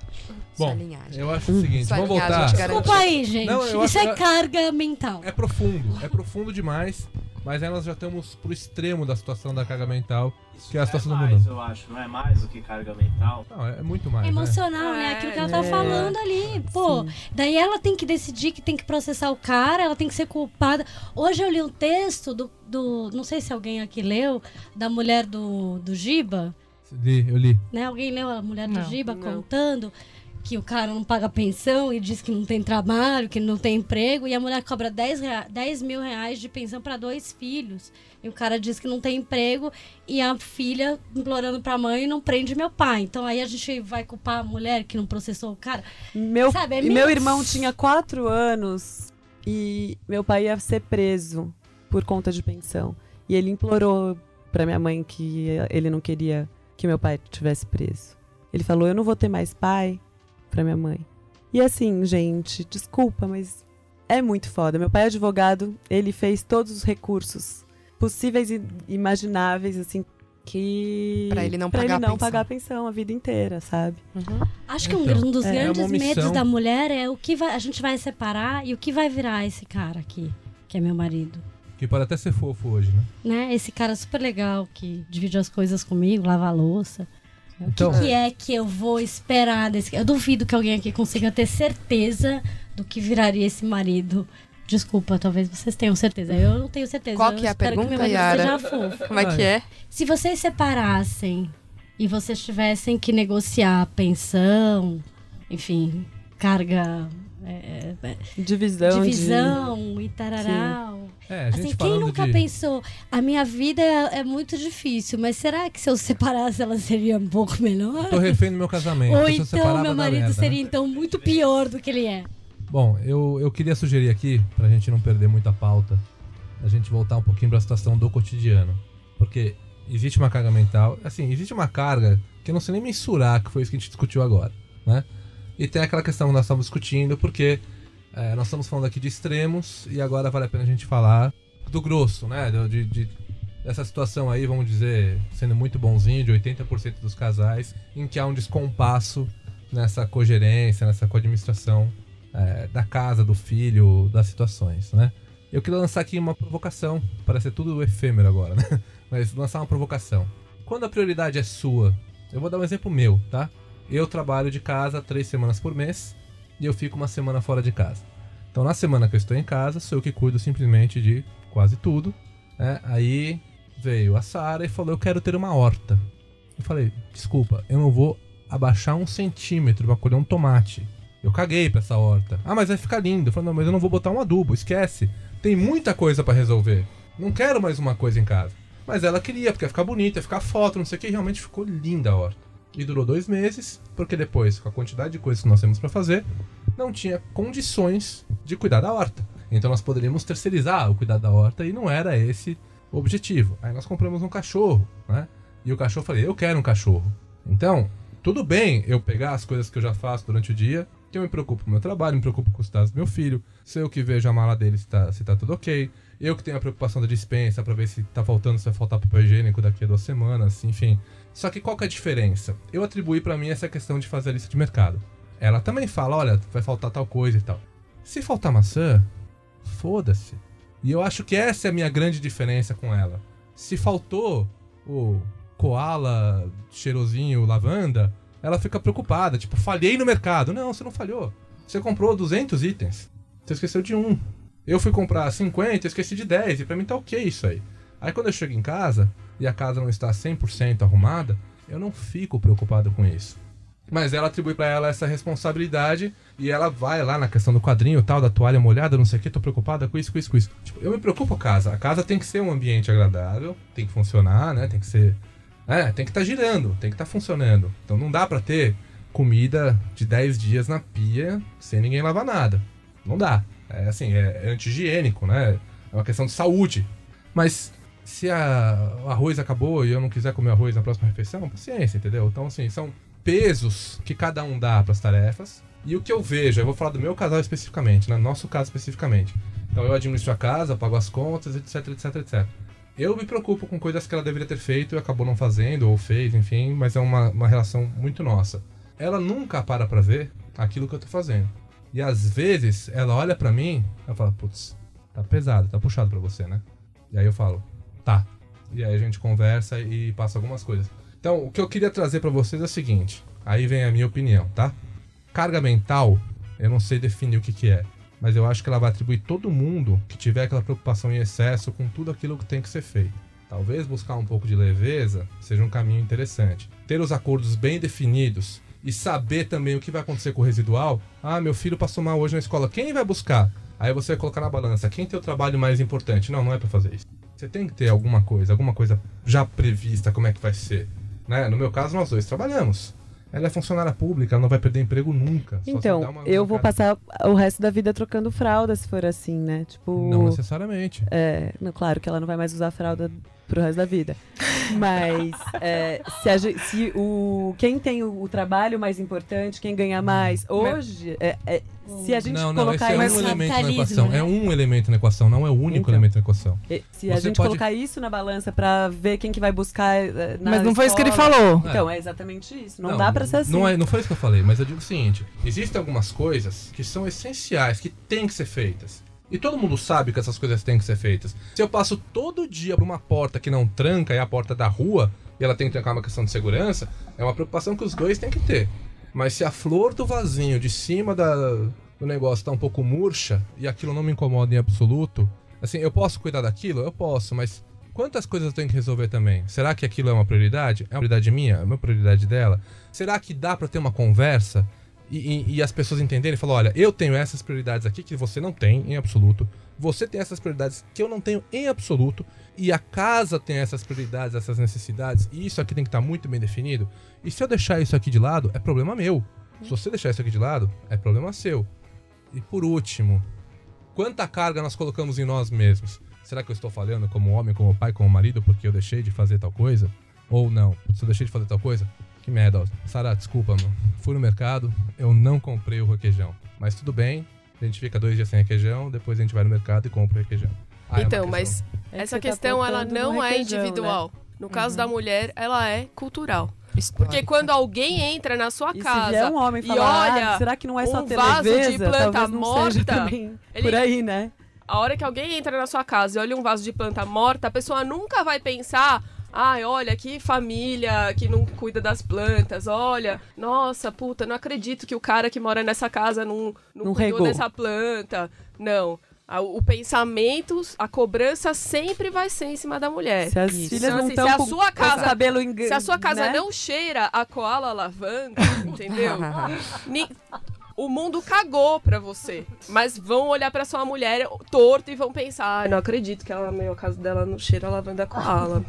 Sua Bom, eu acho o seguinte, Sua vamos voltar. Desculpa aí, gente. Não, Isso acho- é carga mental. É profundo, é profundo demais, mas aí nós já estamos pro extremo da situação da carga mental, que é a situação do mais, mundo. eu acho. Não é mais do que carga mental. Não, é muito mais, né? Emocional, né? É, Aquilo que ela tá é. falando ali. Pô, daí ela tem que decidir que tem que processar o cara, ela tem que ser culpada. Hoje eu li um texto do. do não sei se alguém aqui leu, da mulher do, do Giba. Li, eu li. né? Alguém leu a mulher do Não. Giba Não. contando que o cara não paga pensão e diz que não tem trabalho, que não tem emprego, e a mulher cobra 10, rea- 10 mil reais de pensão para dois filhos. E o cara diz que não tem emprego e a filha implorando pra mãe não prende meu pai. Então aí a gente vai culpar a mulher que não processou o cara. Meu, Sabe, é meu irmão tinha quatro anos e meu pai ia ser preso por conta de pensão. E ele implorou pra minha mãe que ele não queria que meu pai tivesse preso. Ele falou: Eu não vou ter mais pai pra minha mãe. E assim, gente, desculpa, mas é muito foda. Meu pai é advogado, ele fez todos os recursos possíveis e imagináveis, assim, que. Pra ele não pra pagar a ele não pensão. pagar a pensão a vida inteira, sabe? Uhum. Acho que Então, um dos é grandes omissão. medos da mulher é o que vai- a gente vai separar e o que vai virar esse cara aqui, que é meu marido. Que pode até ser fofo hoje, né? né? Esse cara super legal que divide as coisas comigo, lava a louça. Então, O que é que eu vou esperar desse Eu duvido que alguém aqui consiga ter certeza do que viraria esse marido. Desculpa, talvez vocês tenham certeza. Eu não tenho certeza. Qual Eu que é a espero pergunta, meu marido Yara? seja fofo. Como é que é? Se vocês separassem e vocês tivessem que negociar pensão, enfim, carga. É, é, Divisão, divisão e tararau. É, a Assim, quem nunca de... pensou, a minha vida é, é muito difícil, mas será que se eu separasse ela seria um pouco melhor? Tô refém do meu casamento. Ou então meu marido merda, né? seria então muito pior do que ele é. Bom, eu, eu queria sugerir aqui, pra gente não perder muita pauta, a gente voltar um pouquinho pra situação do cotidiano. Porque existe uma carga mental, assim, existe uma carga que eu não sei nem mensurar, que foi isso que a gente discutiu agora, né? E tem aquela questão que nós estamos discutindo, porque é, nós estamos falando aqui de extremos, e agora vale a pena a gente falar do grosso, né? De, de- dessa situação aí, vamos dizer, sendo muito bonzinho, de 80% dos casais, em que há um descompasso nessa cogerência, nessa coadministração é, da casa, do filho, das situações, né? Eu queria lançar aqui uma provocação, para ser tudo efêmero agora, né? *laughs* Mas lançar uma provocação. Quando a prioridade é sua, eu vou dar um exemplo meu, tá? Eu trabalho de casa três semanas por mês e eu fico uma semana fora de casa. Então, na semana que eu estou em casa, sou eu que cuido simplesmente de quase tudo. Né? Aí veio a Sara e falou: Eu quero ter uma horta. Eu falei: Desculpa, eu não vou abaixar um centímetro para colher um tomate. Eu caguei pra essa horta. Ah, mas vai ficar lindo. Eu falei: Não, mas eu não vou botar um adubo, esquece. Tem muita coisa pra resolver. Não quero mais uma coisa em casa. Mas ela queria, porque ia ficar bonita, ia ficar foto, não sei o que. E realmente ficou linda a horta. E durou dois meses, porque depois, com a quantidade de coisas que nós temos pra fazer, não tinha condições de cuidar da horta. Então nós poderíamos terceirizar o cuidado da horta e não era esse o objetivo. Aí nós compramos um cachorro, né? E o cachorro, falei, eu quero um cachorro. Então, tudo bem eu pegar as coisas que eu já faço durante o dia, eu me preocupo com o meu trabalho, me preocupo com os dados do meu filho, sou eu que vejo a mala dele se tá, se tá tudo ok, eu que tenho a preocupação da dispensa pra ver se tá faltando, se vai faltar papel higiênico daqui a duas semanas, enfim. Só que qual que é a diferença? Eu atribuí pra mim essa questão de fazer a lista de mercado. Ela também fala, olha, vai faltar tal coisa e tal. Se faltar maçã, foda-se. E eu acho que essa é a minha grande diferença com ela. Se faltou o koala cheirosinho lavanda, ela fica preocupada, tipo, falhei no mercado. Não, você não falhou. Você comprou 200 itens. Você esqueceu de um. Eu fui comprar 50, eu esqueci de 10, e pra mim tá ok isso aí. Aí quando eu chego em casa e a casa não está 100% arrumada, eu não fico preocupado com isso. Mas ela atribui pra ela essa responsabilidade e ela vai lá na questão do quadrinho tal, da toalha molhada, não sei o que, tô preocupada com isso, com isso, com isso. Tipo, eu me preocupo com a casa. A casa tem que ser um ambiente agradável, tem que funcionar, né? Tem que ser. É, tem que estar girando, tem que estar funcionando. Então não dá pra ter comida de 10 dias na pia sem ninguém lavar nada. Não dá. É assim, é, é anti-higiênico, né? É uma questão de saúde. Mas se a, o arroz acabou e eu não quiser comer arroz na próxima refeição, paciência, entendeu? Então, assim, são pesos que cada um dá para as tarefas. E o que eu vejo, eu vou falar do meu casal especificamente, né? Nosso caso especificamente. Então eu administro a casa, pago as contas, etc, etc, etc. Eu me preocupo com coisas que ela deveria ter feito e acabou não fazendo, ou fez, enfim, mas é uma, uma relação muito nossa. Ela nunca para pra ver aquilo que eu tô fazendo. E às vezes ela olha pra mim e fala, putz, tá pesado, tá puxado pra você, né? E aí eu falo, tá. E aí a gente conversa e passa algumas coisas. Então, o que eu queria trazer pra vocês é o seguinte, aí vem a minha opinião, tá? Carga mental, eu não sei definir o que que é, mas eu acho que ela vai atribuir todo mundo que tiver aquela preocupação em excesso com tudo aquilo que tem que ser feito. Talvez buscar um pouco de leveza seja um caminho interessante. Ter os acordos bem definidos e saber também o que vai acontecer com o residual. Ah, meu filho passou mal hoje na escola. Quem vai buscar? Aí você vai colocar na balança. Quem tem o trabalho mais importante? Não, não é pra fazer isso. Você tem que ter alguma coisa, alguma coisa já prevista, como é que vai ser. Né? No meu caso, nós dois trabalhamos. Ela é funcionária pública, ela não vai perder emprego nunca. Então, uma eu vou passar o resto da vida trocando fralda se for assim, né? Tipo. Não necessariamente. É, não, claro que ela não vai mais usar fralda pro resto da vida. Mas é, se, a se o quem tem o, o trabalho mais importante, quem ganha mais hoje, é- é, se a gente Não, não, esse colocar é um isso, elemento na equação. né? É um elemento na equação, não é o único Então. elemento na equação. se a Você gente pode- colocar isso na balança pra ver quem que vai buscar eh, na Mas não foi isso que ele escola- falou. Então, é exatamente isso. Não, dá pra ser assim. Não, é, não foi isso que eu falei, mas eu digo o seguinte: existem algumas coisas que são essenciais, que têm que ser feitas. E todo mundo sabe que essas coisas têm que ser feitas. Se eu passo todo dia por uma porta que não tranca, é a porta da rua, e ela tem que trancar uma questão de segurança, é uma preocupação que os dois têm que ter. Mas se a flor do vasinho de cima da, do negócio tá um pouco murcha e aquilo não me incomoda em absoluto, assim, eu posso cuidar daquilo? Eu posso, mas quantas coisas eu tenho que resolver também? Será que aquilo é uma prioridade? É uma prioridade minha? É uma prioridade dela? Será que dá pra ter uma conversa e, e- e as pessoas entenderem, falar, olha, eu tenho essas prioridades aqui que você não tem em absoluto. Você tem essas prioridades que eu não tenho em absoluto. E a casa tem essas prioridades, essas necessidades. E isso aqui tem que estar muito bem definido. E se eu deixar isso aqui de lado, é problema meu. Se você deixar isso aqui de lado, é problema seu. E por último, quanta carga nós colocamos em nós mesmos? Será que eu estou falhando como homem, como pai, como marido porque eu deixei de fazer tal coisa? Ou não? Se eu deixei de fazer tal coisa, que merda. ó. Sara, desculpa, mano. Fui no mercado, eu não comprei o requeijão. Mas tudo bem, a gente fica dois dias sem requeijão, depois a gente vai no mercado e compra o requeijão. Ah, é então, questão. mas É que essa tá questão ela apontando não é né? individual. No caso da mulher, ela é cultural. Porque quando alguém entra na sua E se casa um homem e falar, olha ah, será que não é só um vaso de planta morta, *laughs* ele- por aí, né? A hora que alguém entra na sua casa e olha um vaso de planta morta, a pessoa nunca vai pensar. Ai, olha, que família que não cuida das plantas. Olha, nossa, puta, não acredito que o cara que mora nessa casa não, não, Não cuidou regou. dessa planta. Não. O pensamento, a cobrança sempre vai ser em cima da mulher. Se as Isso. filhas Então, não assim, estão se a sua casa- cabelo engan... Se a sua casa né? não cheira a koala lavanda, entendeu? *laughs* O mundo cagou pra você. Mas vão olhar pra sua mulher torto e vão pensar: ah, não acredito que ela, meu, a casa dela não cheira a lavanda koala.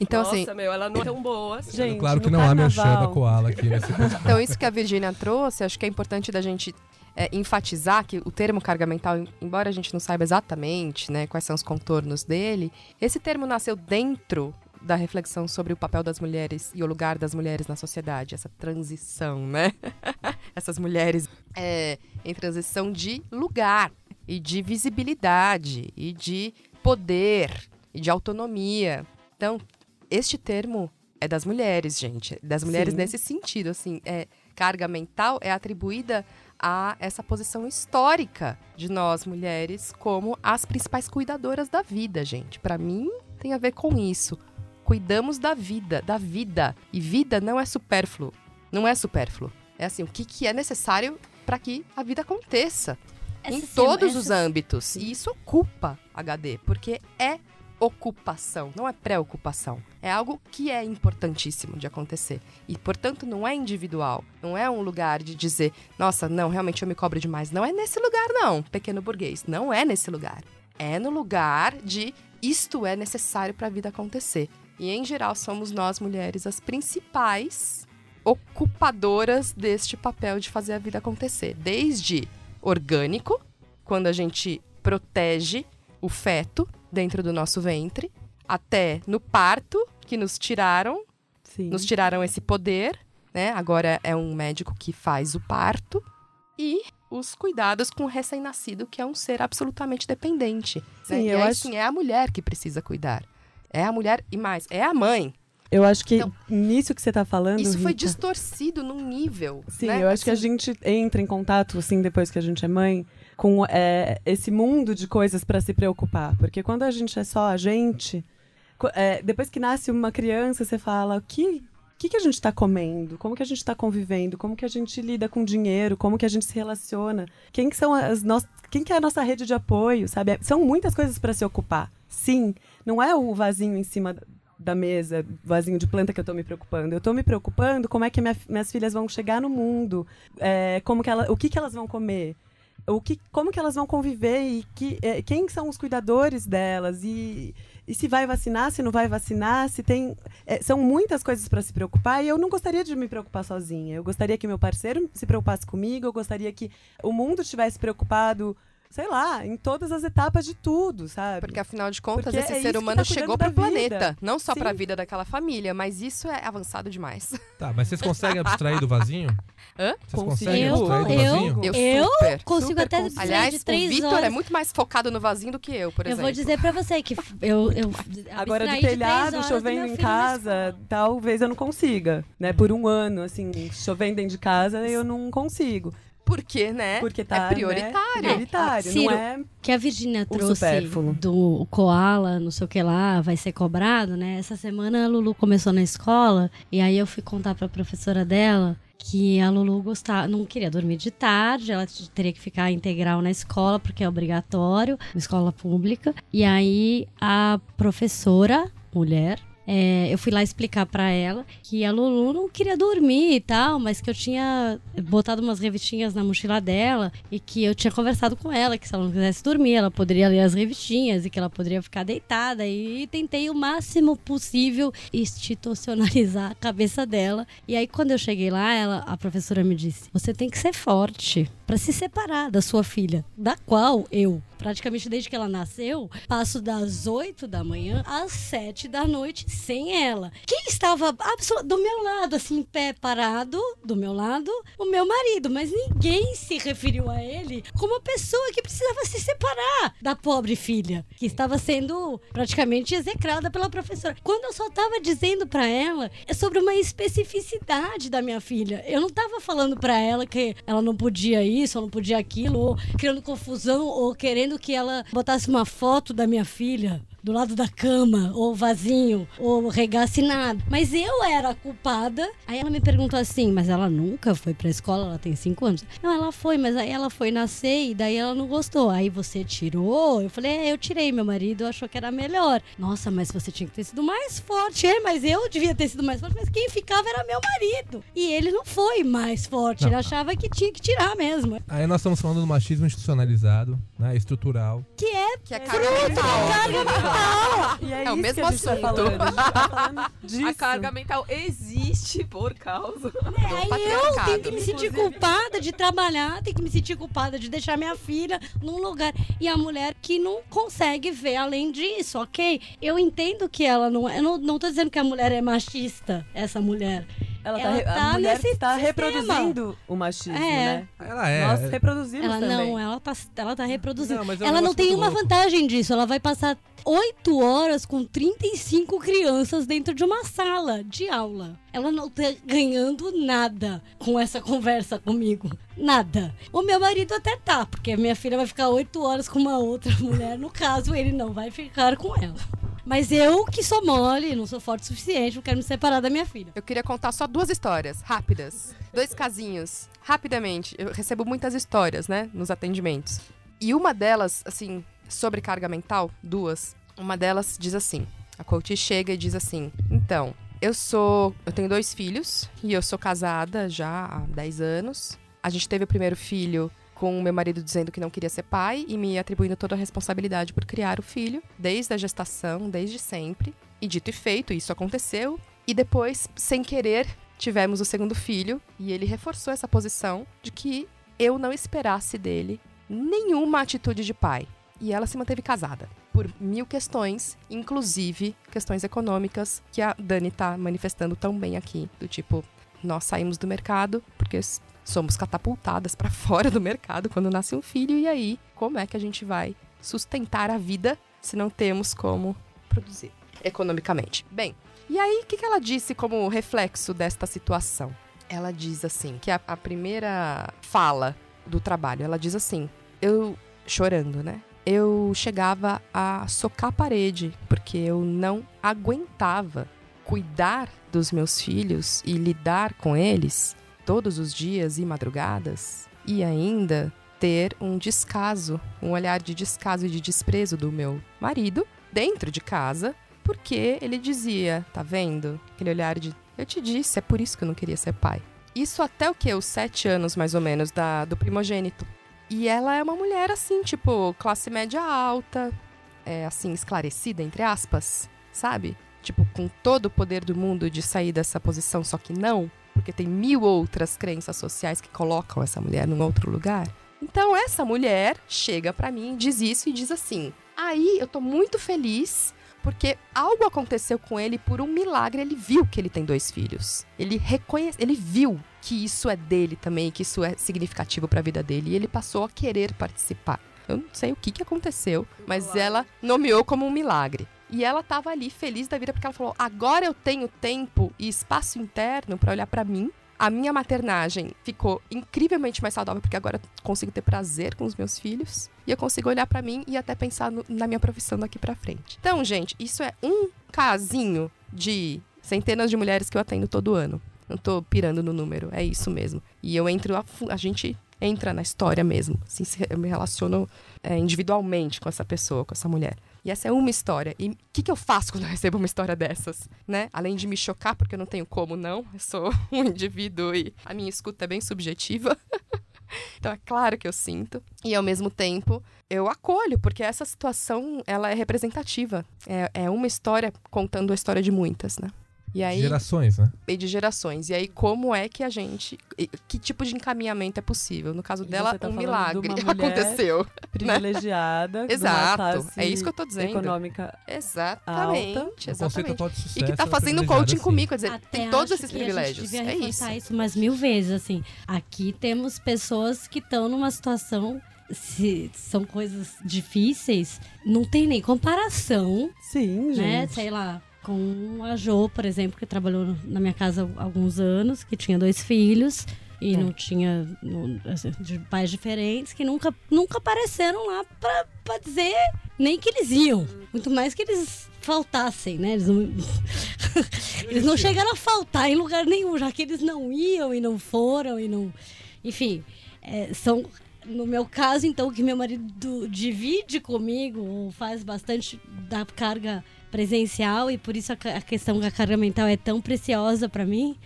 Então, Nossa, assim, meu, ela não é tão boa assim. Gente, claro que no não há merchan da koala aqui nesse. *laughs* Então, isso que a Virgínia trouxe, acho que é importante da gente é, enfatizar que o termo carga mental, em- embora a gente não saiba exatamente né, quais são os contornos dele, esse termo nasceu dentro da reflexão sobre o papel das mulheres e o lugar das mulheres na sociedade, essa transição, né? *laughs* Essas mulheres é, em transição de lugar e de visibilidade e de poder e de autonomia. Então, este termo é das mulheres, gente. Das mulheres Sim. nesse sentido, assim, é, carga mental é atribuída a essa posição histórica de nós mulheres como as principais cuidadoras da vida, gente. Pra mim tem a ver com isso. Cuidamos da vida, da vida. E vida não é supérfluo. Não é supérfluo. É assim, o que, que é necessário para que a vida aconteça em Essa todos sema- os essa- âmbitos. E isso ocupa HD, porque é ocupação, não é preocupação. É algo que é importantíssimo de acontecer. E, portanto, não é individual. Não é um lugar de dizer, nossa, não, realmente eu me cobro demais. Não é nesse lugar, não, pequeno burguês. Não é nesse lugar. É no lugar de isto é necessário para a vida acontecer. E, em geral, somos nós, mulheres, as principais ocupadoras deste papel de fazer a vida acontecer. Desde orgânico, quando a gente protege o feto dentro do nosso ventre, até no parto, que nos tiraram, Sim. nos tiraram esse poder, né? Agora é um médico que faz o parto e os cuidados com o recém-nascido, que é um ser absolutamente dependente. né? Sim, e eu aí, acho- sim, é a mulher que precisa cuidar. É a mulher e mais, é a mãe. Eu acho que Então, nisso que você tá falando, Isso foi Rita, distorcido num nível. Sim, né? eu acho que a Assim, gente entra em contato, assim, depois que a gente é mãe, com é, esse mundo de coisas para se preocupar. Porque quando a gente é só a gente, é, depois que nasce uma criança, você fala, o que, que, que a gente está comendo? Como que a gente está convivendo? Como que a gente lida com dinheiro? Como que a gente se relaciona? Quem que são as nossas... Quem que é a nossa rede de apoio, sabe? É- São muitas coisas para se ocupar. Sim, não é o vasinho em cima da- mesa, vasinho de planta que eu tô me preocupando. Eu tô me preocupando como é que minha- minhas filhas vão chegar no mundo, é, como que ela, o que, que elas vão comer, o que, como que elas vão conviver e que, é, quem são os cuidadores delas e, e se vai vacinar, se não vai vacinar, se tem. é, são muitas coisas para se preocupar e eu não gostaria de me preocupar sozinha. Eu gostaria que meu parceiro se preocupasse comigo, eu gostaria que o mundo estivesse preocupado, sei lá, em todas as etapas de tudo, sabe? Porque afinal de contas, Porque esse é ser humano tá chegou da vida. planeta, não só Sim. pra vida daquela família, mas isso é avançado demais. *laughs* Tá, mas vocês conseguem abstrair do vasinho? Hã? Vocês conseguem Eu- abstrair do eu- vasinho? Eu, Eu super. Consigo super até consigo. dizer Aliás, de o três Vitor horas. é muito mais focado no vasinho do que eu, por eu exemplo. vou dizer pra você que *laughs* eu, eu Agora, do abstraí de três telhado, horas do chovendo em casa, talvez eu não consiga, né? Por um ano, assim, chovendo dentro de casa, eu não consigo. Porque, né? Porque tá, é né, prioritário. prioritário, Ciro, não é... que a Virginia O trouxe supérfluo. do koala, não sei o que lá, vai ser cobrado, né? Essa semana a Lulu começou na escola e aí eu fui contar pra professora dela que a Lulu gostava, não queria dormir de tarde, ela teria que ficar integral na escola porque é obrigatório, escola pública. E aí a professora, mulher, é, eu fui lá explicar pra ela que a Lulu não queria dormir e tal, mas que eu tinha botado umas revistinhas na mochila dela e que eu tinha conversado com ela que se ela não quisesse dormir, ela poderia ler as revistinhas e que ela poderia ficar deitada. E tentei o máximo possível institucionalizar *laughs* a cabeça dela. E aí, quando eu cheguei lá, ela, a professora me disse: Você tem que ser forte para se separar da sua filha, da qual eu praticamente desde que ela nasceu, passo das 8 da manhã às 7 da noite sem ela. Quem estava do meu lado, assim, pé parado, do meu lado, o meu marido, mas ninguém se referiu a ele como uma pessoa que precisava se separar da pobre filha, que estava sendo praticamente execrada pela professora. Quando eu só estava dizendo para ela é sobre uma especificidade da minha filha. Eu não estava falando para ela que ela não podia isso, ou não podia aquilo, ou criando confusão, ou querendo que ela botasse uma foto da minha filha do lado da cama, ou vazinho, ou regasse nada. Mas eu era a culpada. Aí ela me perguntou assim: Mas ela nunca foi pra escola? Ela tem cinco anos. Não, ela foi, mas aí ela foi nascer e daí ela não gostou. Aí você tirou? Eu falei: É, eu tirei. Meu marido achou que era melhor. Nossa, mas você tinha que ter sido mais forte. É, mas eu devia ter sido mais forte. Mas quem ficava era meu marido. E ele não foi mais forte. Não. Ele achava que tinha que tirar mesmo. Aí nós estamos falando do machismo institucionalizado, né, estrutural. Que é, que é carga mental. E é, é o mesmo tá assunto. Tá *laughs* a carga mental existe por causa é, do eu tenho que me sentir culpada de trabalhar, tenho que me sentir culpada de deixar minha filha num lugar. E a mulher que não consegue ver além disso, ok? Eu entendo que ela não é. Eu não, não tô dizendo que a mulher é machista, essa mulher. Ela, ela tá, tá a mulher está reproduzindo o machismo, é. né? Ela é. Nós reproduzimos ela, também. Não, ela tá, ela tá reproduzindo. Não, ela não tem uma louco. vantagem disso. Ela vai passar oito horas com 35 crianças dentro de uma sala de aula. Ela não tá ganhando nada com essa conversa comigo. Nada. O meu marido até tá, porque a minha filha vai ficar oito horas com uma outra *laughs* mulher. No caso, ele não vai ficar com ela. Mas eu que sou mole, não sou forte o suficiente, não quero me separar da minha filha. Eu queria contar só duas histórias, rápidas. Dois casinhos, rapidamente. Eu recebo muitas histórias, né, nos atendimentos. E uma delas, assim, sobre carga mental, duas. Uma delas diz assim: a coach chega e diz assim: então, eu sou. Eu tenho dois filhos e eu sou casada já há 10 anos. A gente teve o primeiro filho com o meu marido dizendo que não queria ser pai e me atribuindo toda a responsabilidade por criar o filho, desde a gestação, desde sempre. E dito e feito, isso aconteceu. E depois, sem querer, tivemos o segundo filho e ele reforçou essa posição de que eu não esperasse dele nenhuma atitude de pai. E ela se manteve casada por mil questões, inclusive questões econômicas que a Dani tá manifestando tão bem aqui, do tipo, nós saímos do mercado porque somos catapultadas para *laughs* fora do mercado quando nasce um filho e aí como é que a gente vai sustentar a vida se não temos como produzir economicamente? Bem, e aí o que, que ela disse como reflexo desta situação? Ela diz assim que a, a primeira fala do trabalho, ela diz assim, eu chorando, né? Eu chegava a socar a parede porque eu não aguentava cuidar dos meus filhos e lidar com eles todos os dias e madrugadas, e ainda ter um descaso, um olhar de descaso e de desprezo do meu marido dentro de casa, porque ele dizia, tá vendo? Aquele olhar de eu te disse, é por isso que eu não queria ser pai. Isso até o que? Os sete anos, mais ou menos, da, do primogênito. E ela é uma mulher assim, tipo, classe média alta, é, assim, esclarecida, entre aspas, sabe? Tipo, com todo o poder do mundo de sair dessa posição, só que não porque tem mil outras crenças sociais que colocam essa mulher num outro lugar. Então essa mulher chega para mim, diz isso e diz assim: "Aí eu tô muito feliz porque algo aconteceu com ele por um milagre, ele viu que ele tem dois filhos. Ele reconhece, ele viu que isso é dele também, que isso é significativo para a vida dele e ele passou a querer participar. Eu não sei o que, que aconteceu, mas ela nomeou como um milagre. E ela tava ali feliz da vida porque ela falou: agora eu tenho tempo e espaço interno para olhar para mim. A minha maternagem ficou incrivelmente mais saudável porque agora eu consigo ter prazer com os meus filhos e eu consigo olhar para mim e até pensar no, na minha profissão daqui para frente. Então, gente, isso é um casinho de centenas de mulheres que eu atendo todo ano. Não tô pirando no número, é isso mesmo. E eu entro, a, a gente entra na história mesmo. Assim, eu me relaciono é, individualmente com essa pessoa, com essa mulher. E essa é uma história. E o que, que eu faço *laughs* quando eu recebo uma história dessas? Né? Além de me chocar, porque eu não tenho como não, eu sou *laughs* um indivíduo e a minha escuta é bem subjetiva. *laughs* então é claro que eu sinto. E ao mesmo tempo, eu acolho, porque essa situação ela é representativa. É, é uma história contando a história de muitas, né? E aí, Gerações, né? e de gerações. E aí, como é que a gente. Que tipo de encaminhamento é possível? No caso E dela, tá um de milagre uma *laughs* mulher aconteceu. Privilegiada. de uma Exato. É isso que eu tô dizendo. Econômica. Exatamente. Conceito exatamente. de sucesso E que tá fazendo coaching assim. comigo, quer dizer, Até tem todos acho esses que a gente privilégios. devia É isso. isso umas mil vezes, assim. Aqui temos pessoas que estão numa situação. Se são coisas difíceis, não tem nem comparação, Sim, gente. né? Sei lá, com a Jo, por exemplo, que trabalhou na minha casa há alguns anos, que tinha dois filhos e É. não tinha não, assim, de pais diferentes, que nunca, nunca apareceram lá pra, pra dizer nem que eles iam. Muito mais que eles faltassem, né? Eles não, *laughs* eles não chegaram a faltar em lugar nenhum, já que eles não iam e não foram e não. Enfim, é, são. No meu caso, então, que meu marido divide comigo, ou faz bastante da carga presencial, e por isso a, a questão da carga mental é tão preciosa pra mim.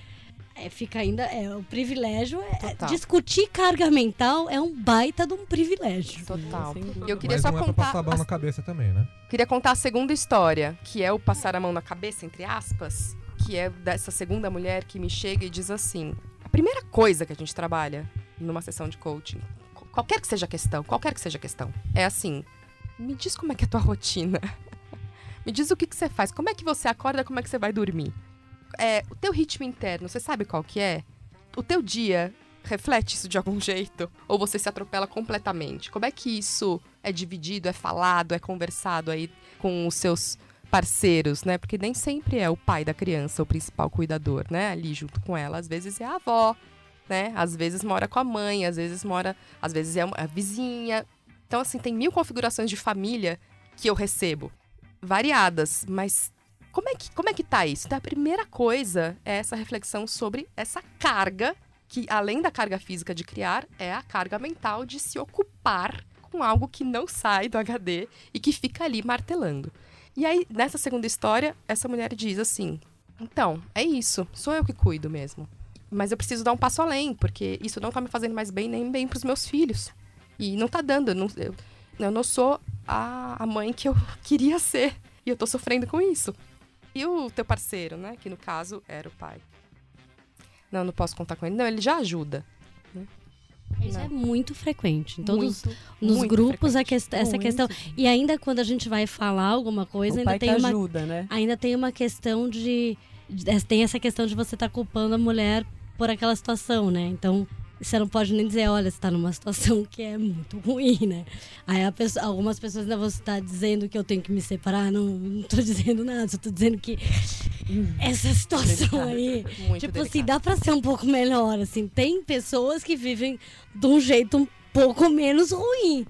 É, fica ainda. É, o privilégio é. Total. Discutir carga mental é um baita de um privilégio. Total. Dúvida. Eu queria Mas só não é contar. passar a mão a- na cabeça também, né? Queria contar a segunda história, que é o passar a mão na cabeça, entre aspas, que é dessa segunda mulher que me chega e diz assim: a primeira coisa que a gente trabalha numa sessão de coaching, qu- qualquer que seja a questão, qualquer que seja a questão, é assim: me diz como é que é a tua rotina. Me diz o que, que você faz, como é que você acorda, como é que você vai dormir. É, o teu ritmo interno, você sabe qual que é? O teu dia reflete isso de algum *laughs* jeito? Ou você se atropela completamente? Como é que isso é dividido, é falado, é conversado aí com os seus parceiros, né? Porque nem sempre é o pai da criança o principal cuidador, né? Ali junto com ela, às vezes é a avó, né? Às vezes mora com a mãe, às vezes mora, às vezes é a vizinha. Então assim, tem mil configurações de família que eu recebo, variadas, mas como é que como é que tá isso? Então, a primeira coisa é essa reflexão sobre essa carga que além da carga física de criar, é a carga mental de se ocupar com algo que não sai do HD e que fica ali martelando. E aí, nessa segunda história, essa mulher diz assim: Então, é isso, sou eu que cuido mesmo. Mas eu preciso dar um passo além, porque isso não tá me fazendo mais bem nem bem pros meus filhos. E não tá dando, não, eu, eu não sou a, a mãe que eu *laughs* queria ser. E eu tô sofrendo com isso. E o teu parceiro, né? Que no caso era o pai. Não, não posso contar com ele. Não, ele já ajuda. Isso Não. é muito frequente. Em todos Muito, nos muito grupos frequente. quest- essa Muito. questão. E ainda quando a gente vai falar alguma coisa, o ainda pai tem que uma ajuda, né? ainda tem uma questão de, de- tem essa questão de você estar culpando a mulher por aquela situação, né? Então você não pode nem dizer, olha, você tá numa situação que é muito ruim, né? Aí pessoa- algumas pessoas ainda vão estar dizendo que eu tenho que me separar. Não, não tô dizendo nada, só tô dizendo que essa situação aí. Muito Tipo assim, delicado. dá pra ser um pouco melhor, assim. Tem pessoas que vivem de um jeito um pouco menos ruim.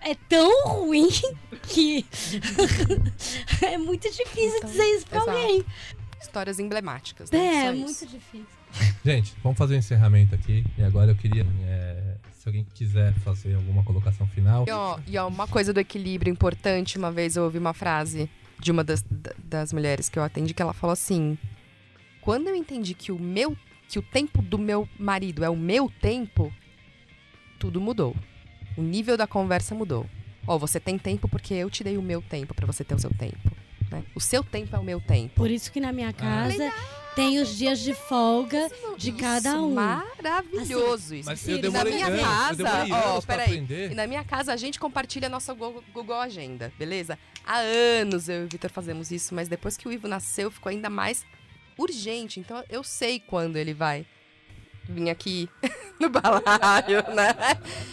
É tão ruim *laughs* que *laughs* é muito difícil Então, dizer isso pra exato. alguém. Histórias emblemáticas. Né? É, Só muito difícil. Gente, vamos fazer o encerramento aqui. E agora eu queria, é, se alguém quiser fazer alguma colocação final. E, ó, e ó, uma coisa do equilíbrio importante, uma vez eu ouvi uma frase de uma das, da- das mulheres que eu atendi que ela falou assim: "Quando eu entendi que o meu que o tempo do meu marido é o meu tempo, tudo mudou. O nível da conversa mudou. Ó, você tem tempo porque eu te dei o meu tempo pra você ter o seu tempo, né? O seu tempo é o meu tempo. Por isso que na minha casa tem os dias de folga de cada um. Maravilhoso isso. Mas eu demorei na minha anos, casa, eu demorei ó, peraí. aprender. E na minha casa a gente compartilha a nossa Go- Google Agenda, beleza? Há anos eu e o Vitor fazemos isso, mas depois que o Ivo nasceu ficou ainda mais urgente. Então eu sei quando ele vai vir aqui *laughs* no balaio, né?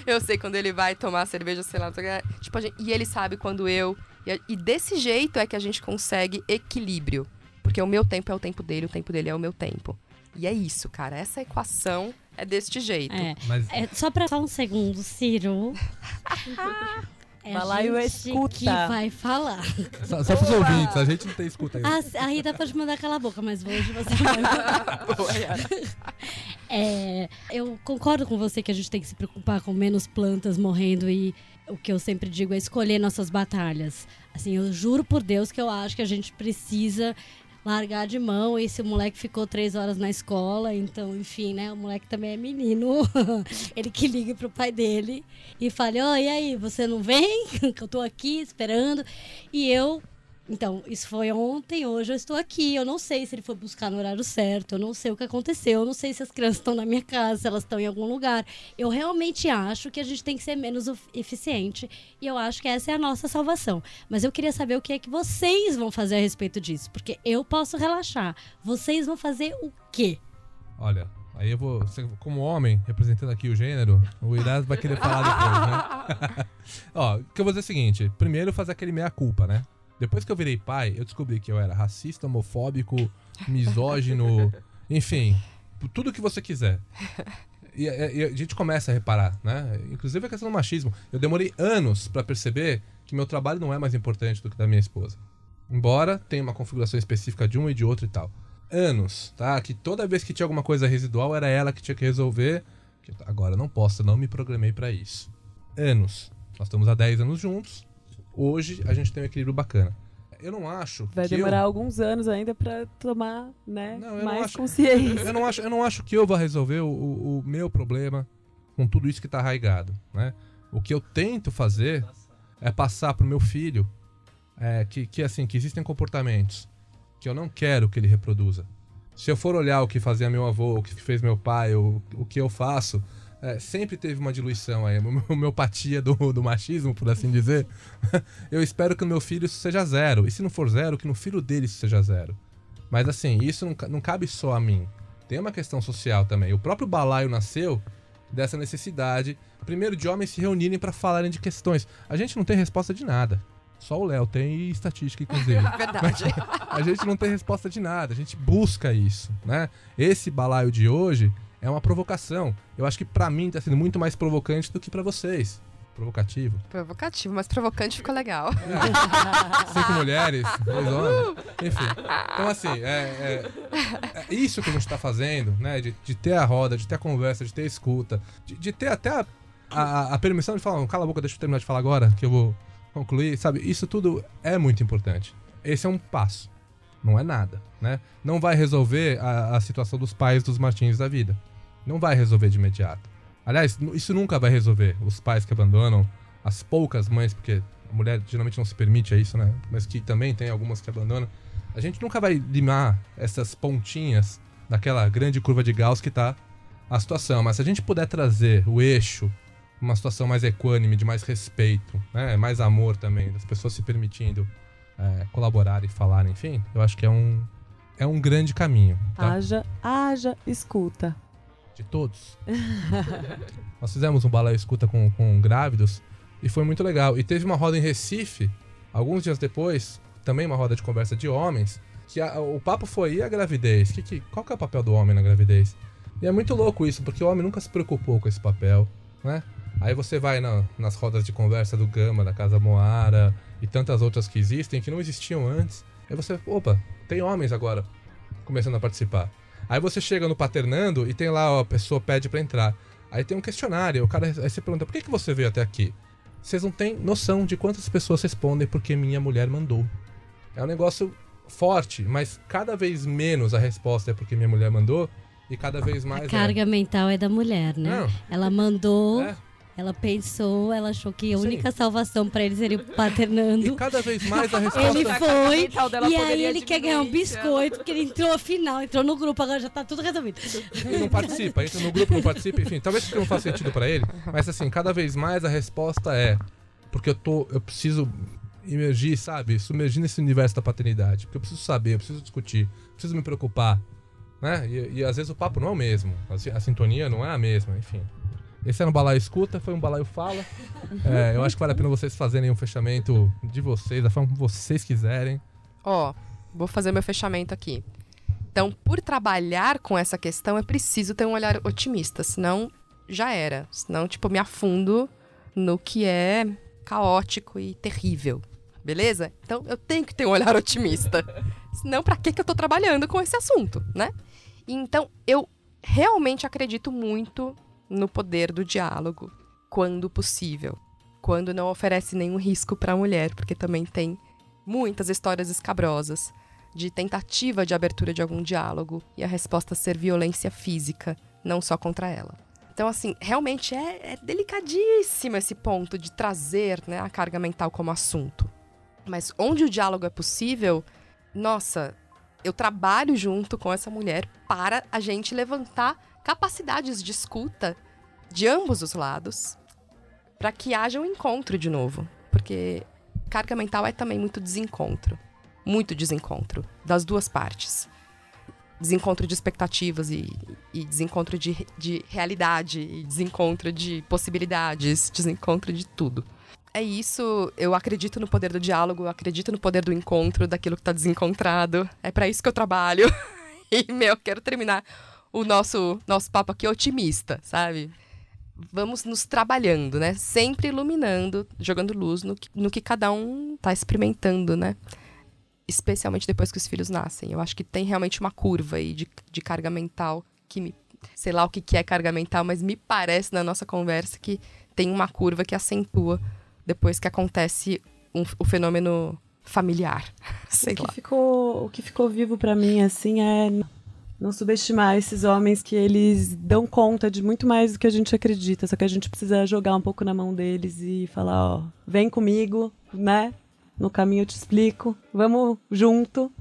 Eu sei quando ele vai tomar cerveja, sei lá. não sei o que. Tipo, a gente- e ele sabe quando eu. E, e desse jeito é que a gente consegue equilíbrio. Porque o meu tempo é o tempo dele, o tempo dele é o meu tempo. E é isso, cara. Essa equação é deste jeito. É. Mas É, só pra só um segundo, Ciro. *laughs* É Balaio a é gente escuta. que vai falar. só, só pros ouvintes, a gente não tem escuta aí. A, a Rita pode mandar calar a boca, mas hoje você vai Yara. *laughs* É, eu concordo com você que a gente tem que se preocupar com menos plantas morrendo e o que eu sempre digo é escolher nossas batalhas. Assim, eu juro por Deus que eu acho que a gente precisa largar de mão. Esse moleque ficou três horas na escola, então, enfim, né? O moleque também é menino. *laughs* Ele que liga pro pai dele e fala: Oi, e aí, você não vem? que *laughs* eu tô aqui esperando. E eu então, isso foi ontem, hoje eu estou aqui. Eu não sei se ele foi buscar no horário certo, eu não sei o que aconteceu, eu não sei se as crianças estão na minha casa, se elas estão em algum lugar. Eu realmente acho que a gente tem que ser menos eficiente e eu acho que essa é a nossa salvação. Mas eu queria saber o que é que vocês vão fazer a respeito disso, porque eu posso relaxar. Vocês vão fazer o quê? Olha, Aí eu vou, como homem, representando aqui o gênero, o Irás vai querer falar depois, né? *laughs* *laughs* Ó, o que eu vou dizer é o seguinte: primeiro fazer aquele meia-culpa, né? Depois que eu virei pai, eu descobri que eu era racista, homofóbico, misógino, *laughs* enfim, tudo que você quiser. E, e, a gente começa a reparar, né? Inclusive a questão do machismo. Eu demorei anos para perceber que meu trabalho não é mais importante do que da minha esposa. Embora tenha uma configuração específica de um e de outro e tal. Anos, tá? Que toda vez que tinha alguma coisa residual era ela que tinha que resolver. Agora não posso, não me programei para isso. Anos. Nós estamos há 10 anos juntos hoje a gente tem um equilíbrio bacana. Eu não acho. Vai demorar eu... alguns anos ainda para tomar, né, não, mais acho, consciência. Eu não acho, eu não acho que eu vá resolver o, o, o meu problema com tudo isso que está arraigado, né? O que eu tento fazer é passar pro meu filho é, que, que assim que existem comportamentos que eu não quero que ele reproduza. Se eu for olhar o que fazia meu avô, o que fez meu pai, o, o que eu faço, é, sempre teve uma diluição aí, *laughs* uma homeopatia do, do machismo, por assim dizer. *laughs* eu espero que no meu filho isso seja zero. E se não for zero, que no filho dele isso seja zero. Mas assim, isso não, não cabe só a mim. Tem uma questão social também. O próprio balaio nasceu dessa necessidade, primeiro, de homens se reunirem para falarem de questões. A gente não tem resposta de nada. Só o Léo tem estatística, inclusive. *laughs* Verdade. a gente não tem resposta de nada. A gente busca isso, né? Esse balaio de hoje é uma provocação. Eu acho que para mim tá sendo muito mais provocante do que para vocês. Provocativo. Provocativo, mas provocante ficou legal. É. *laughs* Cinco mulheres, dois homens. Enfim. Então, assim, é, é, é, isso que a gente tá fazendo, né? De, de, ter a roda, de ter a conversa, de ter a escuta, de, de ter até a, a, a, permissão de falar, cala a boca, deixa eu terminar de falar agora, que eu vou concluir, sabe? Isso tudo é muito importante. Esse é um passo. Não é nada, né? Não vai resolver a, a situação dos pais dos Martins da vida. Não vai resolver de imediato. Aliás, isso nunca vai resolver. Os pais que abandonam, as poucas mães, porque a mulher geralmente não se permite a isso, né? Mas que também tem algumas que abandonam. A gente nunca vai limar essas pontinhas daquela grande curva de Gauss que tá a situação. Mas se a gente puder trazer o eixo, uma situação mais equânime, de mais respeito, né? Mais amor também, das pessoas se permitindo é, colaborar e falar, enfim, eu acho que é um, é um grande caminho. Tá? Haja, haja escuta. De todos. *laughs* Nós fizemos um balé escuta com, com grávidos e foi muito legal. E teve uma roda em Recife, alguns dias depois, também uma roda de conversa de homens, que a, o papo foi e a gravidez? Que, que, qual que é o papel do homem na gravidez? E é muito louco isso, porque o homem nunca se preocupou com esse papel, né? Aí você vai na, nas rodas de conversa do Gama, da Casa Moara, e tantas outras que existem que não existiam antes. Aí você, opa, tem homens agora começando a participar. Aí você chega no paternando e tem lá, ó, a pessoa pede para entrar. Aí tem um questionário, o cara aí você pergunta: "Por que que você veio até aqui?" Vocês não têm noção de quantas pessoas respondem porque minha mulher mandou. É um negócio forte, mas cada vez menos a resposta é porque minha mulher mandou e cada vez mais a carga é... mental é da mulher, né? Não. Ela mandou é. Ela pensou, ela achou que a Sim. única salvação para ele seria paternando. E cada vez *laughs* mais a resposta... Ele foi, e aí ele quer ganhar um biscoito, porque ele entrou afinal, entrou no grupo, agora já tá tudo resolvido. Ele não participa, entra no grupo, não participa, enfim, talvez isso não faça sentido para ele, mas assim, cada vez mais a resposta é, porque eu tô, eu preciso emergir, sabe, sumergir nesse universo da paternidade, porque eu preciso saber, eu preciso discutir, preciso me preocupar, né, e, e às vezes o papo não é o mesmo, a, a sintonia não é a mesma, enfim. Esse era um balaio escuta, foi um balaio fala. *laughs* É, eu acho que vale a pena vocês fazerem um fechamento de vocês, da forma que vocês quiserem. Ó, oh, vou fazer meu fechamento aqui. Então, por trabalhar com essa questão, é preciso ter um olhar otimista, senão já era. Senão, tipo, me afundo no que é caótico e terrível. Beleza? Então, eu tenho que ter um olhar otimista. Senão, pra que, que eu tô trabalhando com esse assunto, né? Então, eu realmente acredito muito no poder do diálogo, quando possível. Quando não oferece nenhum risco para a mulher, porque também tem muitas histórias escabrosas de tentativa de abertura de algum diálogo e a resposta ser violência física, não só contra ela. Então, assim, realmente é, é delicadíssimo esse ponto de trazer né, a carga mental como assunto. Mas onde o diálogo é possível, nossa, eu trabalho junto com essa mulher para a gente levantar capacidades de escuta de ambos os lados para que haja um encontro de novo. Porque carga mental é também muito desencontro. Muito desencontro das duas partes. Desencontro de expectativas e, e desencontro de, de realidade, e desencontro de possibilidades, desencontro de tudo é isso. Eu acredito no poder do diálogo, acredito no poder do encontro, daquilo que tá desencontrado. É para isso que eu trabalho. *laughs* e, meu, quero terminar o nosso, nosso papo aqui otimista, sabe? Vamos nos trabalhando, né? Sempre iluminando, jogando luz no que, no que cada um tá experimentando, né? Especialmente depois que os filhos nascem. Eu acho que tem realmente uma curva aí de, de carga mental que me. Sei lá o que, que é carga mental, mas me parece na nossa conversa que tem uma curva que acentua depois que acontece um, o fenômeno familiar. *laughs* Sei o que lá. Ficou, o que ficou vivo para mim, assim, é não subestimar esses homens que eles dão conta de muito mais do que a gente acredita, só que a gente precisa jogar um pouco na mão deles e falar, ó, vem comigo, né? No caminho eu te explico, vamos junto.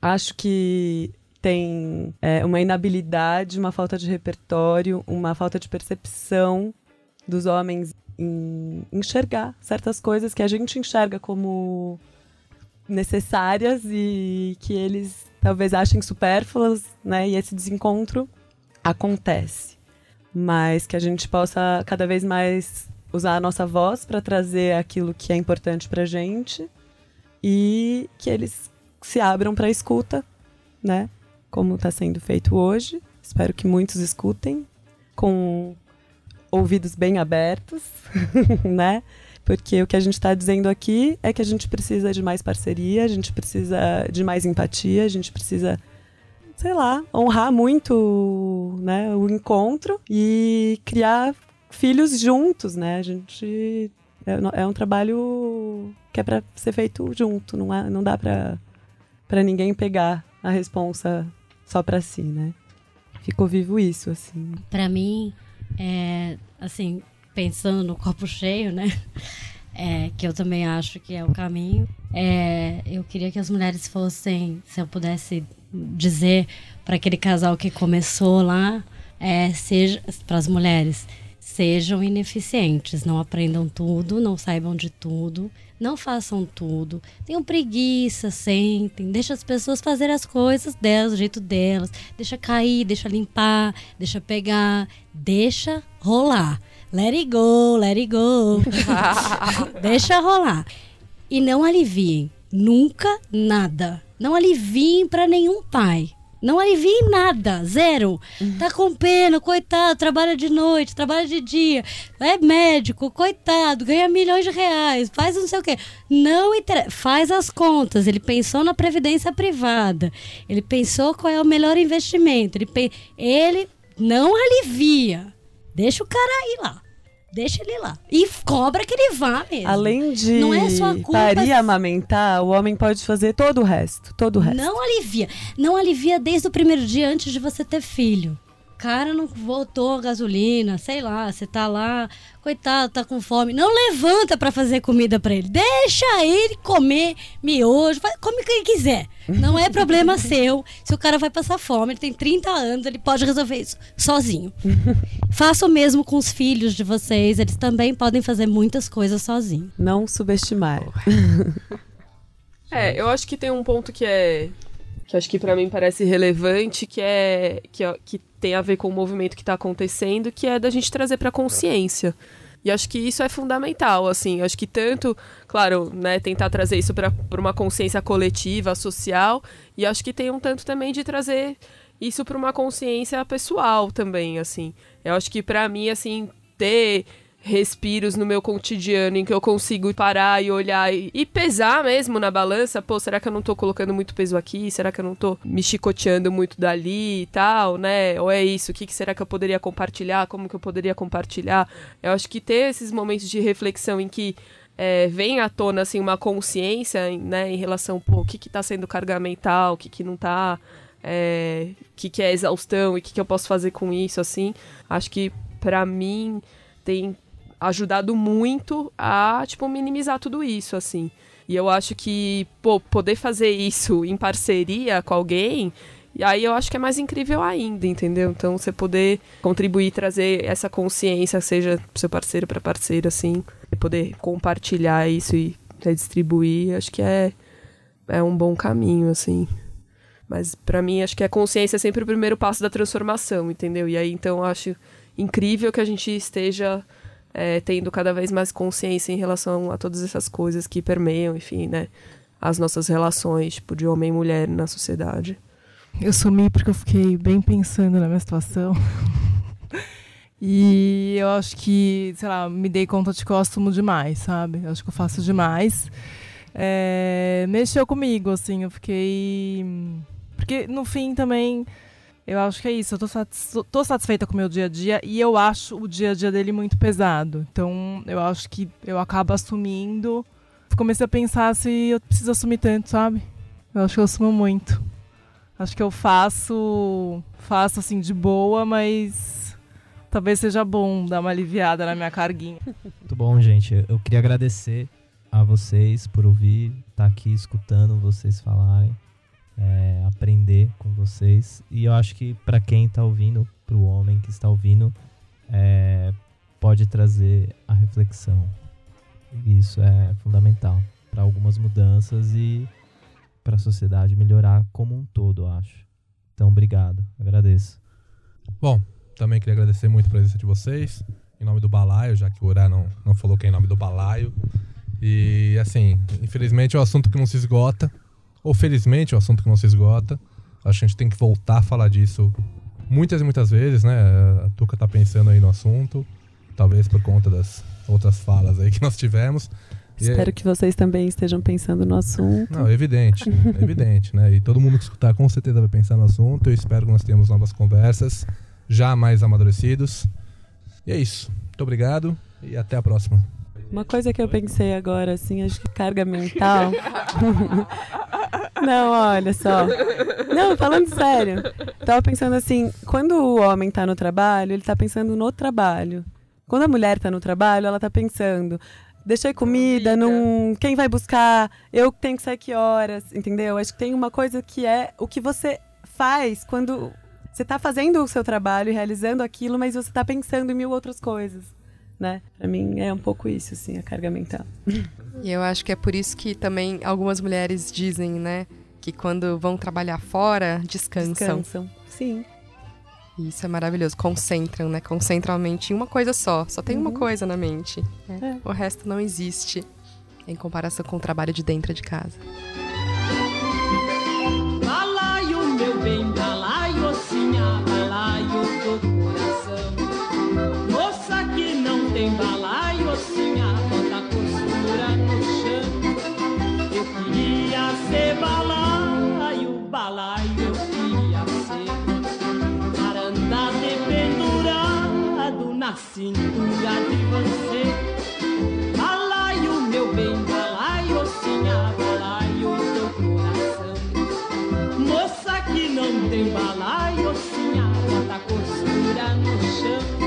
Acho que tem é, uma inabilidade, uma falta de repertório, uma falta de percepção dos homens em enxergar certas coisas que a gente enxerga como necessárias e que eles talvez achem supérfluas, né? E esse desencontro acontece. Mas que a gente possa cada vez mais usar a nossa voz para trazer aquilo que é importante pra gente e que eles se abram para escuta, né? Como está sendo feito hoje. Espero que muitos escutem com ouvidos bem abertos, *laughs* né? Porque o que a gente está dizendo aqui é que a gente precisa de mais parceria, a gente precisa de mais empatia, a gente precisa, sei lá, honrar muito né, o encontro e criar filhos juntos, né? A gente é, é um trabalho que é para ser feito junto, não, é, não dá para ninguém pegar a responsa só para si, né? Ficou vivo isso, assim. Para mim, é, assim, pensando no copo cheio, né? É, que eu também acho que é o caminho. É, eu queria que as mulheres fossem, se eu pudesse dizer para aquele casal que começou lá, é, seja para as mulheres, sejam ineficientes, não aprendam tudo, não saibam de tudo, não façam tudo, tenham preguiça, sentem, deixa as pessoas fazerem as coisas delas, do jeito delas, deixa cair, deixa limpar, deixa pegar, deixa rolar. Let it go, let it go. *laughs* deixa rolar. E não aliviem nunca nada. Não aliviem para nenhum pai. Não aliviem nada, zero. Tá com pena, coitado, trabalha de noite, trabalha de dia, é médico, coitado, ganha milhões de reais, faz não sei o quê. Não interessa, faz as contas. Ele pensou na previdência privada, ele pensou qual é o melhor investimento, ele, pe... ele não alivia. Deixa o cara ir lá. Deixa ele lá. E cobra que ele vá mesmo. Além de Não é sua culpa. parir amamentar, o homem pode fazer todo o resto. Todo o resto. Não alivia. Não alivia desde o primeiro dia antes de você ter filho. Cara, não voltou a gasolina, sei lá, você tá lá, coitado, tá com fome. Não levanta pra fazer comida pra ele. Deixa ele comer miojo, come o que ele quiser. Não é problema *laughs* seu. Se o cara vai passar fome, ele tem 30 anos, ele pode resolver isso sozinho. *laughs* Faça o mesmo com os filhos de vocês, eles também podem fazer muitas coisas sozinhos. Não subestimar. *laughs* É, eu acho que tem um ponto que é. Que acho que pra mim parece relevante, que é. que, é- que tem a ver com o movimento que tá acontecendo, que é da gente trazer pra consciência. E acho que isso é fundamental, assim. Acho que tanto, claro, né, tentar trazer isso para uma consciência coletiva, social, e acho que tem um tanto também de trazer isso para uma consciência pessoal também, assim. Eu acho que pra mim, assim, ter respiros no meu cotidiano em que eu consigo parar e olhar e, e, pesar mesmo na balança, pô, será que eu não tô colocando muito peso aqui? Será que eu não tô me chicoteando muito dali e tal, né? Ou é isso? O que, que será que eu poderia compartilhar? Como que eu poderia compartilhar? Eu acho que ter esses momentos de reflexão em que é, vem à tona assim uma consciência né, em relação pô, o que está sendo carga mental, o que, que não está, é, o que, que é exaustão e o que, que eu posso fazer com isso, assim. Acho que para mim tem ajudado muito a, tipo, minimizar tudo isso, assim. E eu acho que, pô, poder fazer isso em parceria com alguém, e aí eu acho que é mais incrível ainda, entendeu? Então você poder contribuir, trazer essa consciência, seja pro seu parceiro para parceira, assim, e poder compartilhar isso e redistribuir, acho que é, é um bom caminho, assim. Mas para mim, acho que a consciência é sempre o primeiro passo da transformação, entendeu? E aí, então, acho incrível que a gente esteja é, tendo cada vez mais consciência em relação a todas essas coisas que permeiam, enfim, né, as nossas relações, tipo, de homem e mulher na sociedade. Eu sumi porque eu fiquei bem pensando na minha situação. *laughs* e eu acho que, sei lá, me dei conta de que eu assumo demais, sabe? Eu acho que eu faço demais. É, mexeu comigo, assim, eu fiquei. Porque no fim também eu acho que é isso. Eu tô, satis tô satisfeita com o meu dia a dia e eu acho o dia a dia dele muito pesado. Então, eu acho que eu acabo assumindo. Comecei a pensar se eu preciso assumir tanto, sabe? Eu acho que eu assumo muito. Acho que eu faço, faço assim de boa, mas talvez seja bom dar uma aliviada na minha carguinha. *laughs* Muito bom, gente. Eu queria agradecer a vocês por ouvir, estar tá aqui escutando vocês falarem é, aprender com vocês. E eu acho que para quem está ouvindo, para o homem que está ouvindo, é, pode trazer a reflexão. Isso é fundamental para algumas mudanças e para a sociedade melhorar como um todo, eu acho. Então, obrigado, agradeço. Bom, também queria agradecer muito a presença de vocês, em nome do Balaio, já que o Urá não, não falou que é em nome do Balaio. E, assim, infelizmente é um assunto que não se esgota, ou felizmente, é um assunto que não se esgota. Acho que a gente tem que voltar a falar disso muitas e muitas vezes, né? A Tuca tá pensando aí no assunto, talvez por conta das outras falas aí que nós tivemos. Espero é... que vocês também estejam pensando no assunto. Não, evidente, *laughs* evidente, né? E todo mundo que escutar com certeza vai pensar no assunto. Eu espero que nós tenhamos novas conversas, já mais amadurecidos. E é isso. Muito obrigado e até a próxima. Uma coisa que eu pensei agora, assim, acho que carga mental. *laughs* Não, olha só. Não, falando sério. Tava pensando assim, quando o homem tá no trabalho, ele tá pensando no trabalho. Quando a mulher tá no trabalho, ela tá pensando, deixei comida, não, quem vai buscar? Eu tenho que sair que horas, entendeu? Acho que tem uma coisa que é o que você faz quando você tá fazendo o seu trabalho e realizando aquilo, mas você tá pensando em mil outras coisas né? Para mim é um pouco isso, assim, a carga mental. E eu acho que é por isso que também algumas mulheres dizem, né, que quando vão trabalhar fora, descansam. Descansam, sim. Isso é maravilhoso. Concentram, né? Concentram a mente em uma coisa só. Só tem uhum. uma coisa na mente. É. O resto não existe em comparação com o trabalho de dentro de casa. Tem balaio assim, a bota costura no chão. Eu queria ser balaio, balaio eu queria ser. Para andar dependurado na cintura de você. Balaio, meu bem, balaio assim, a balaio teu coração. Moça que não tem balaio assim, a bota costura no chão.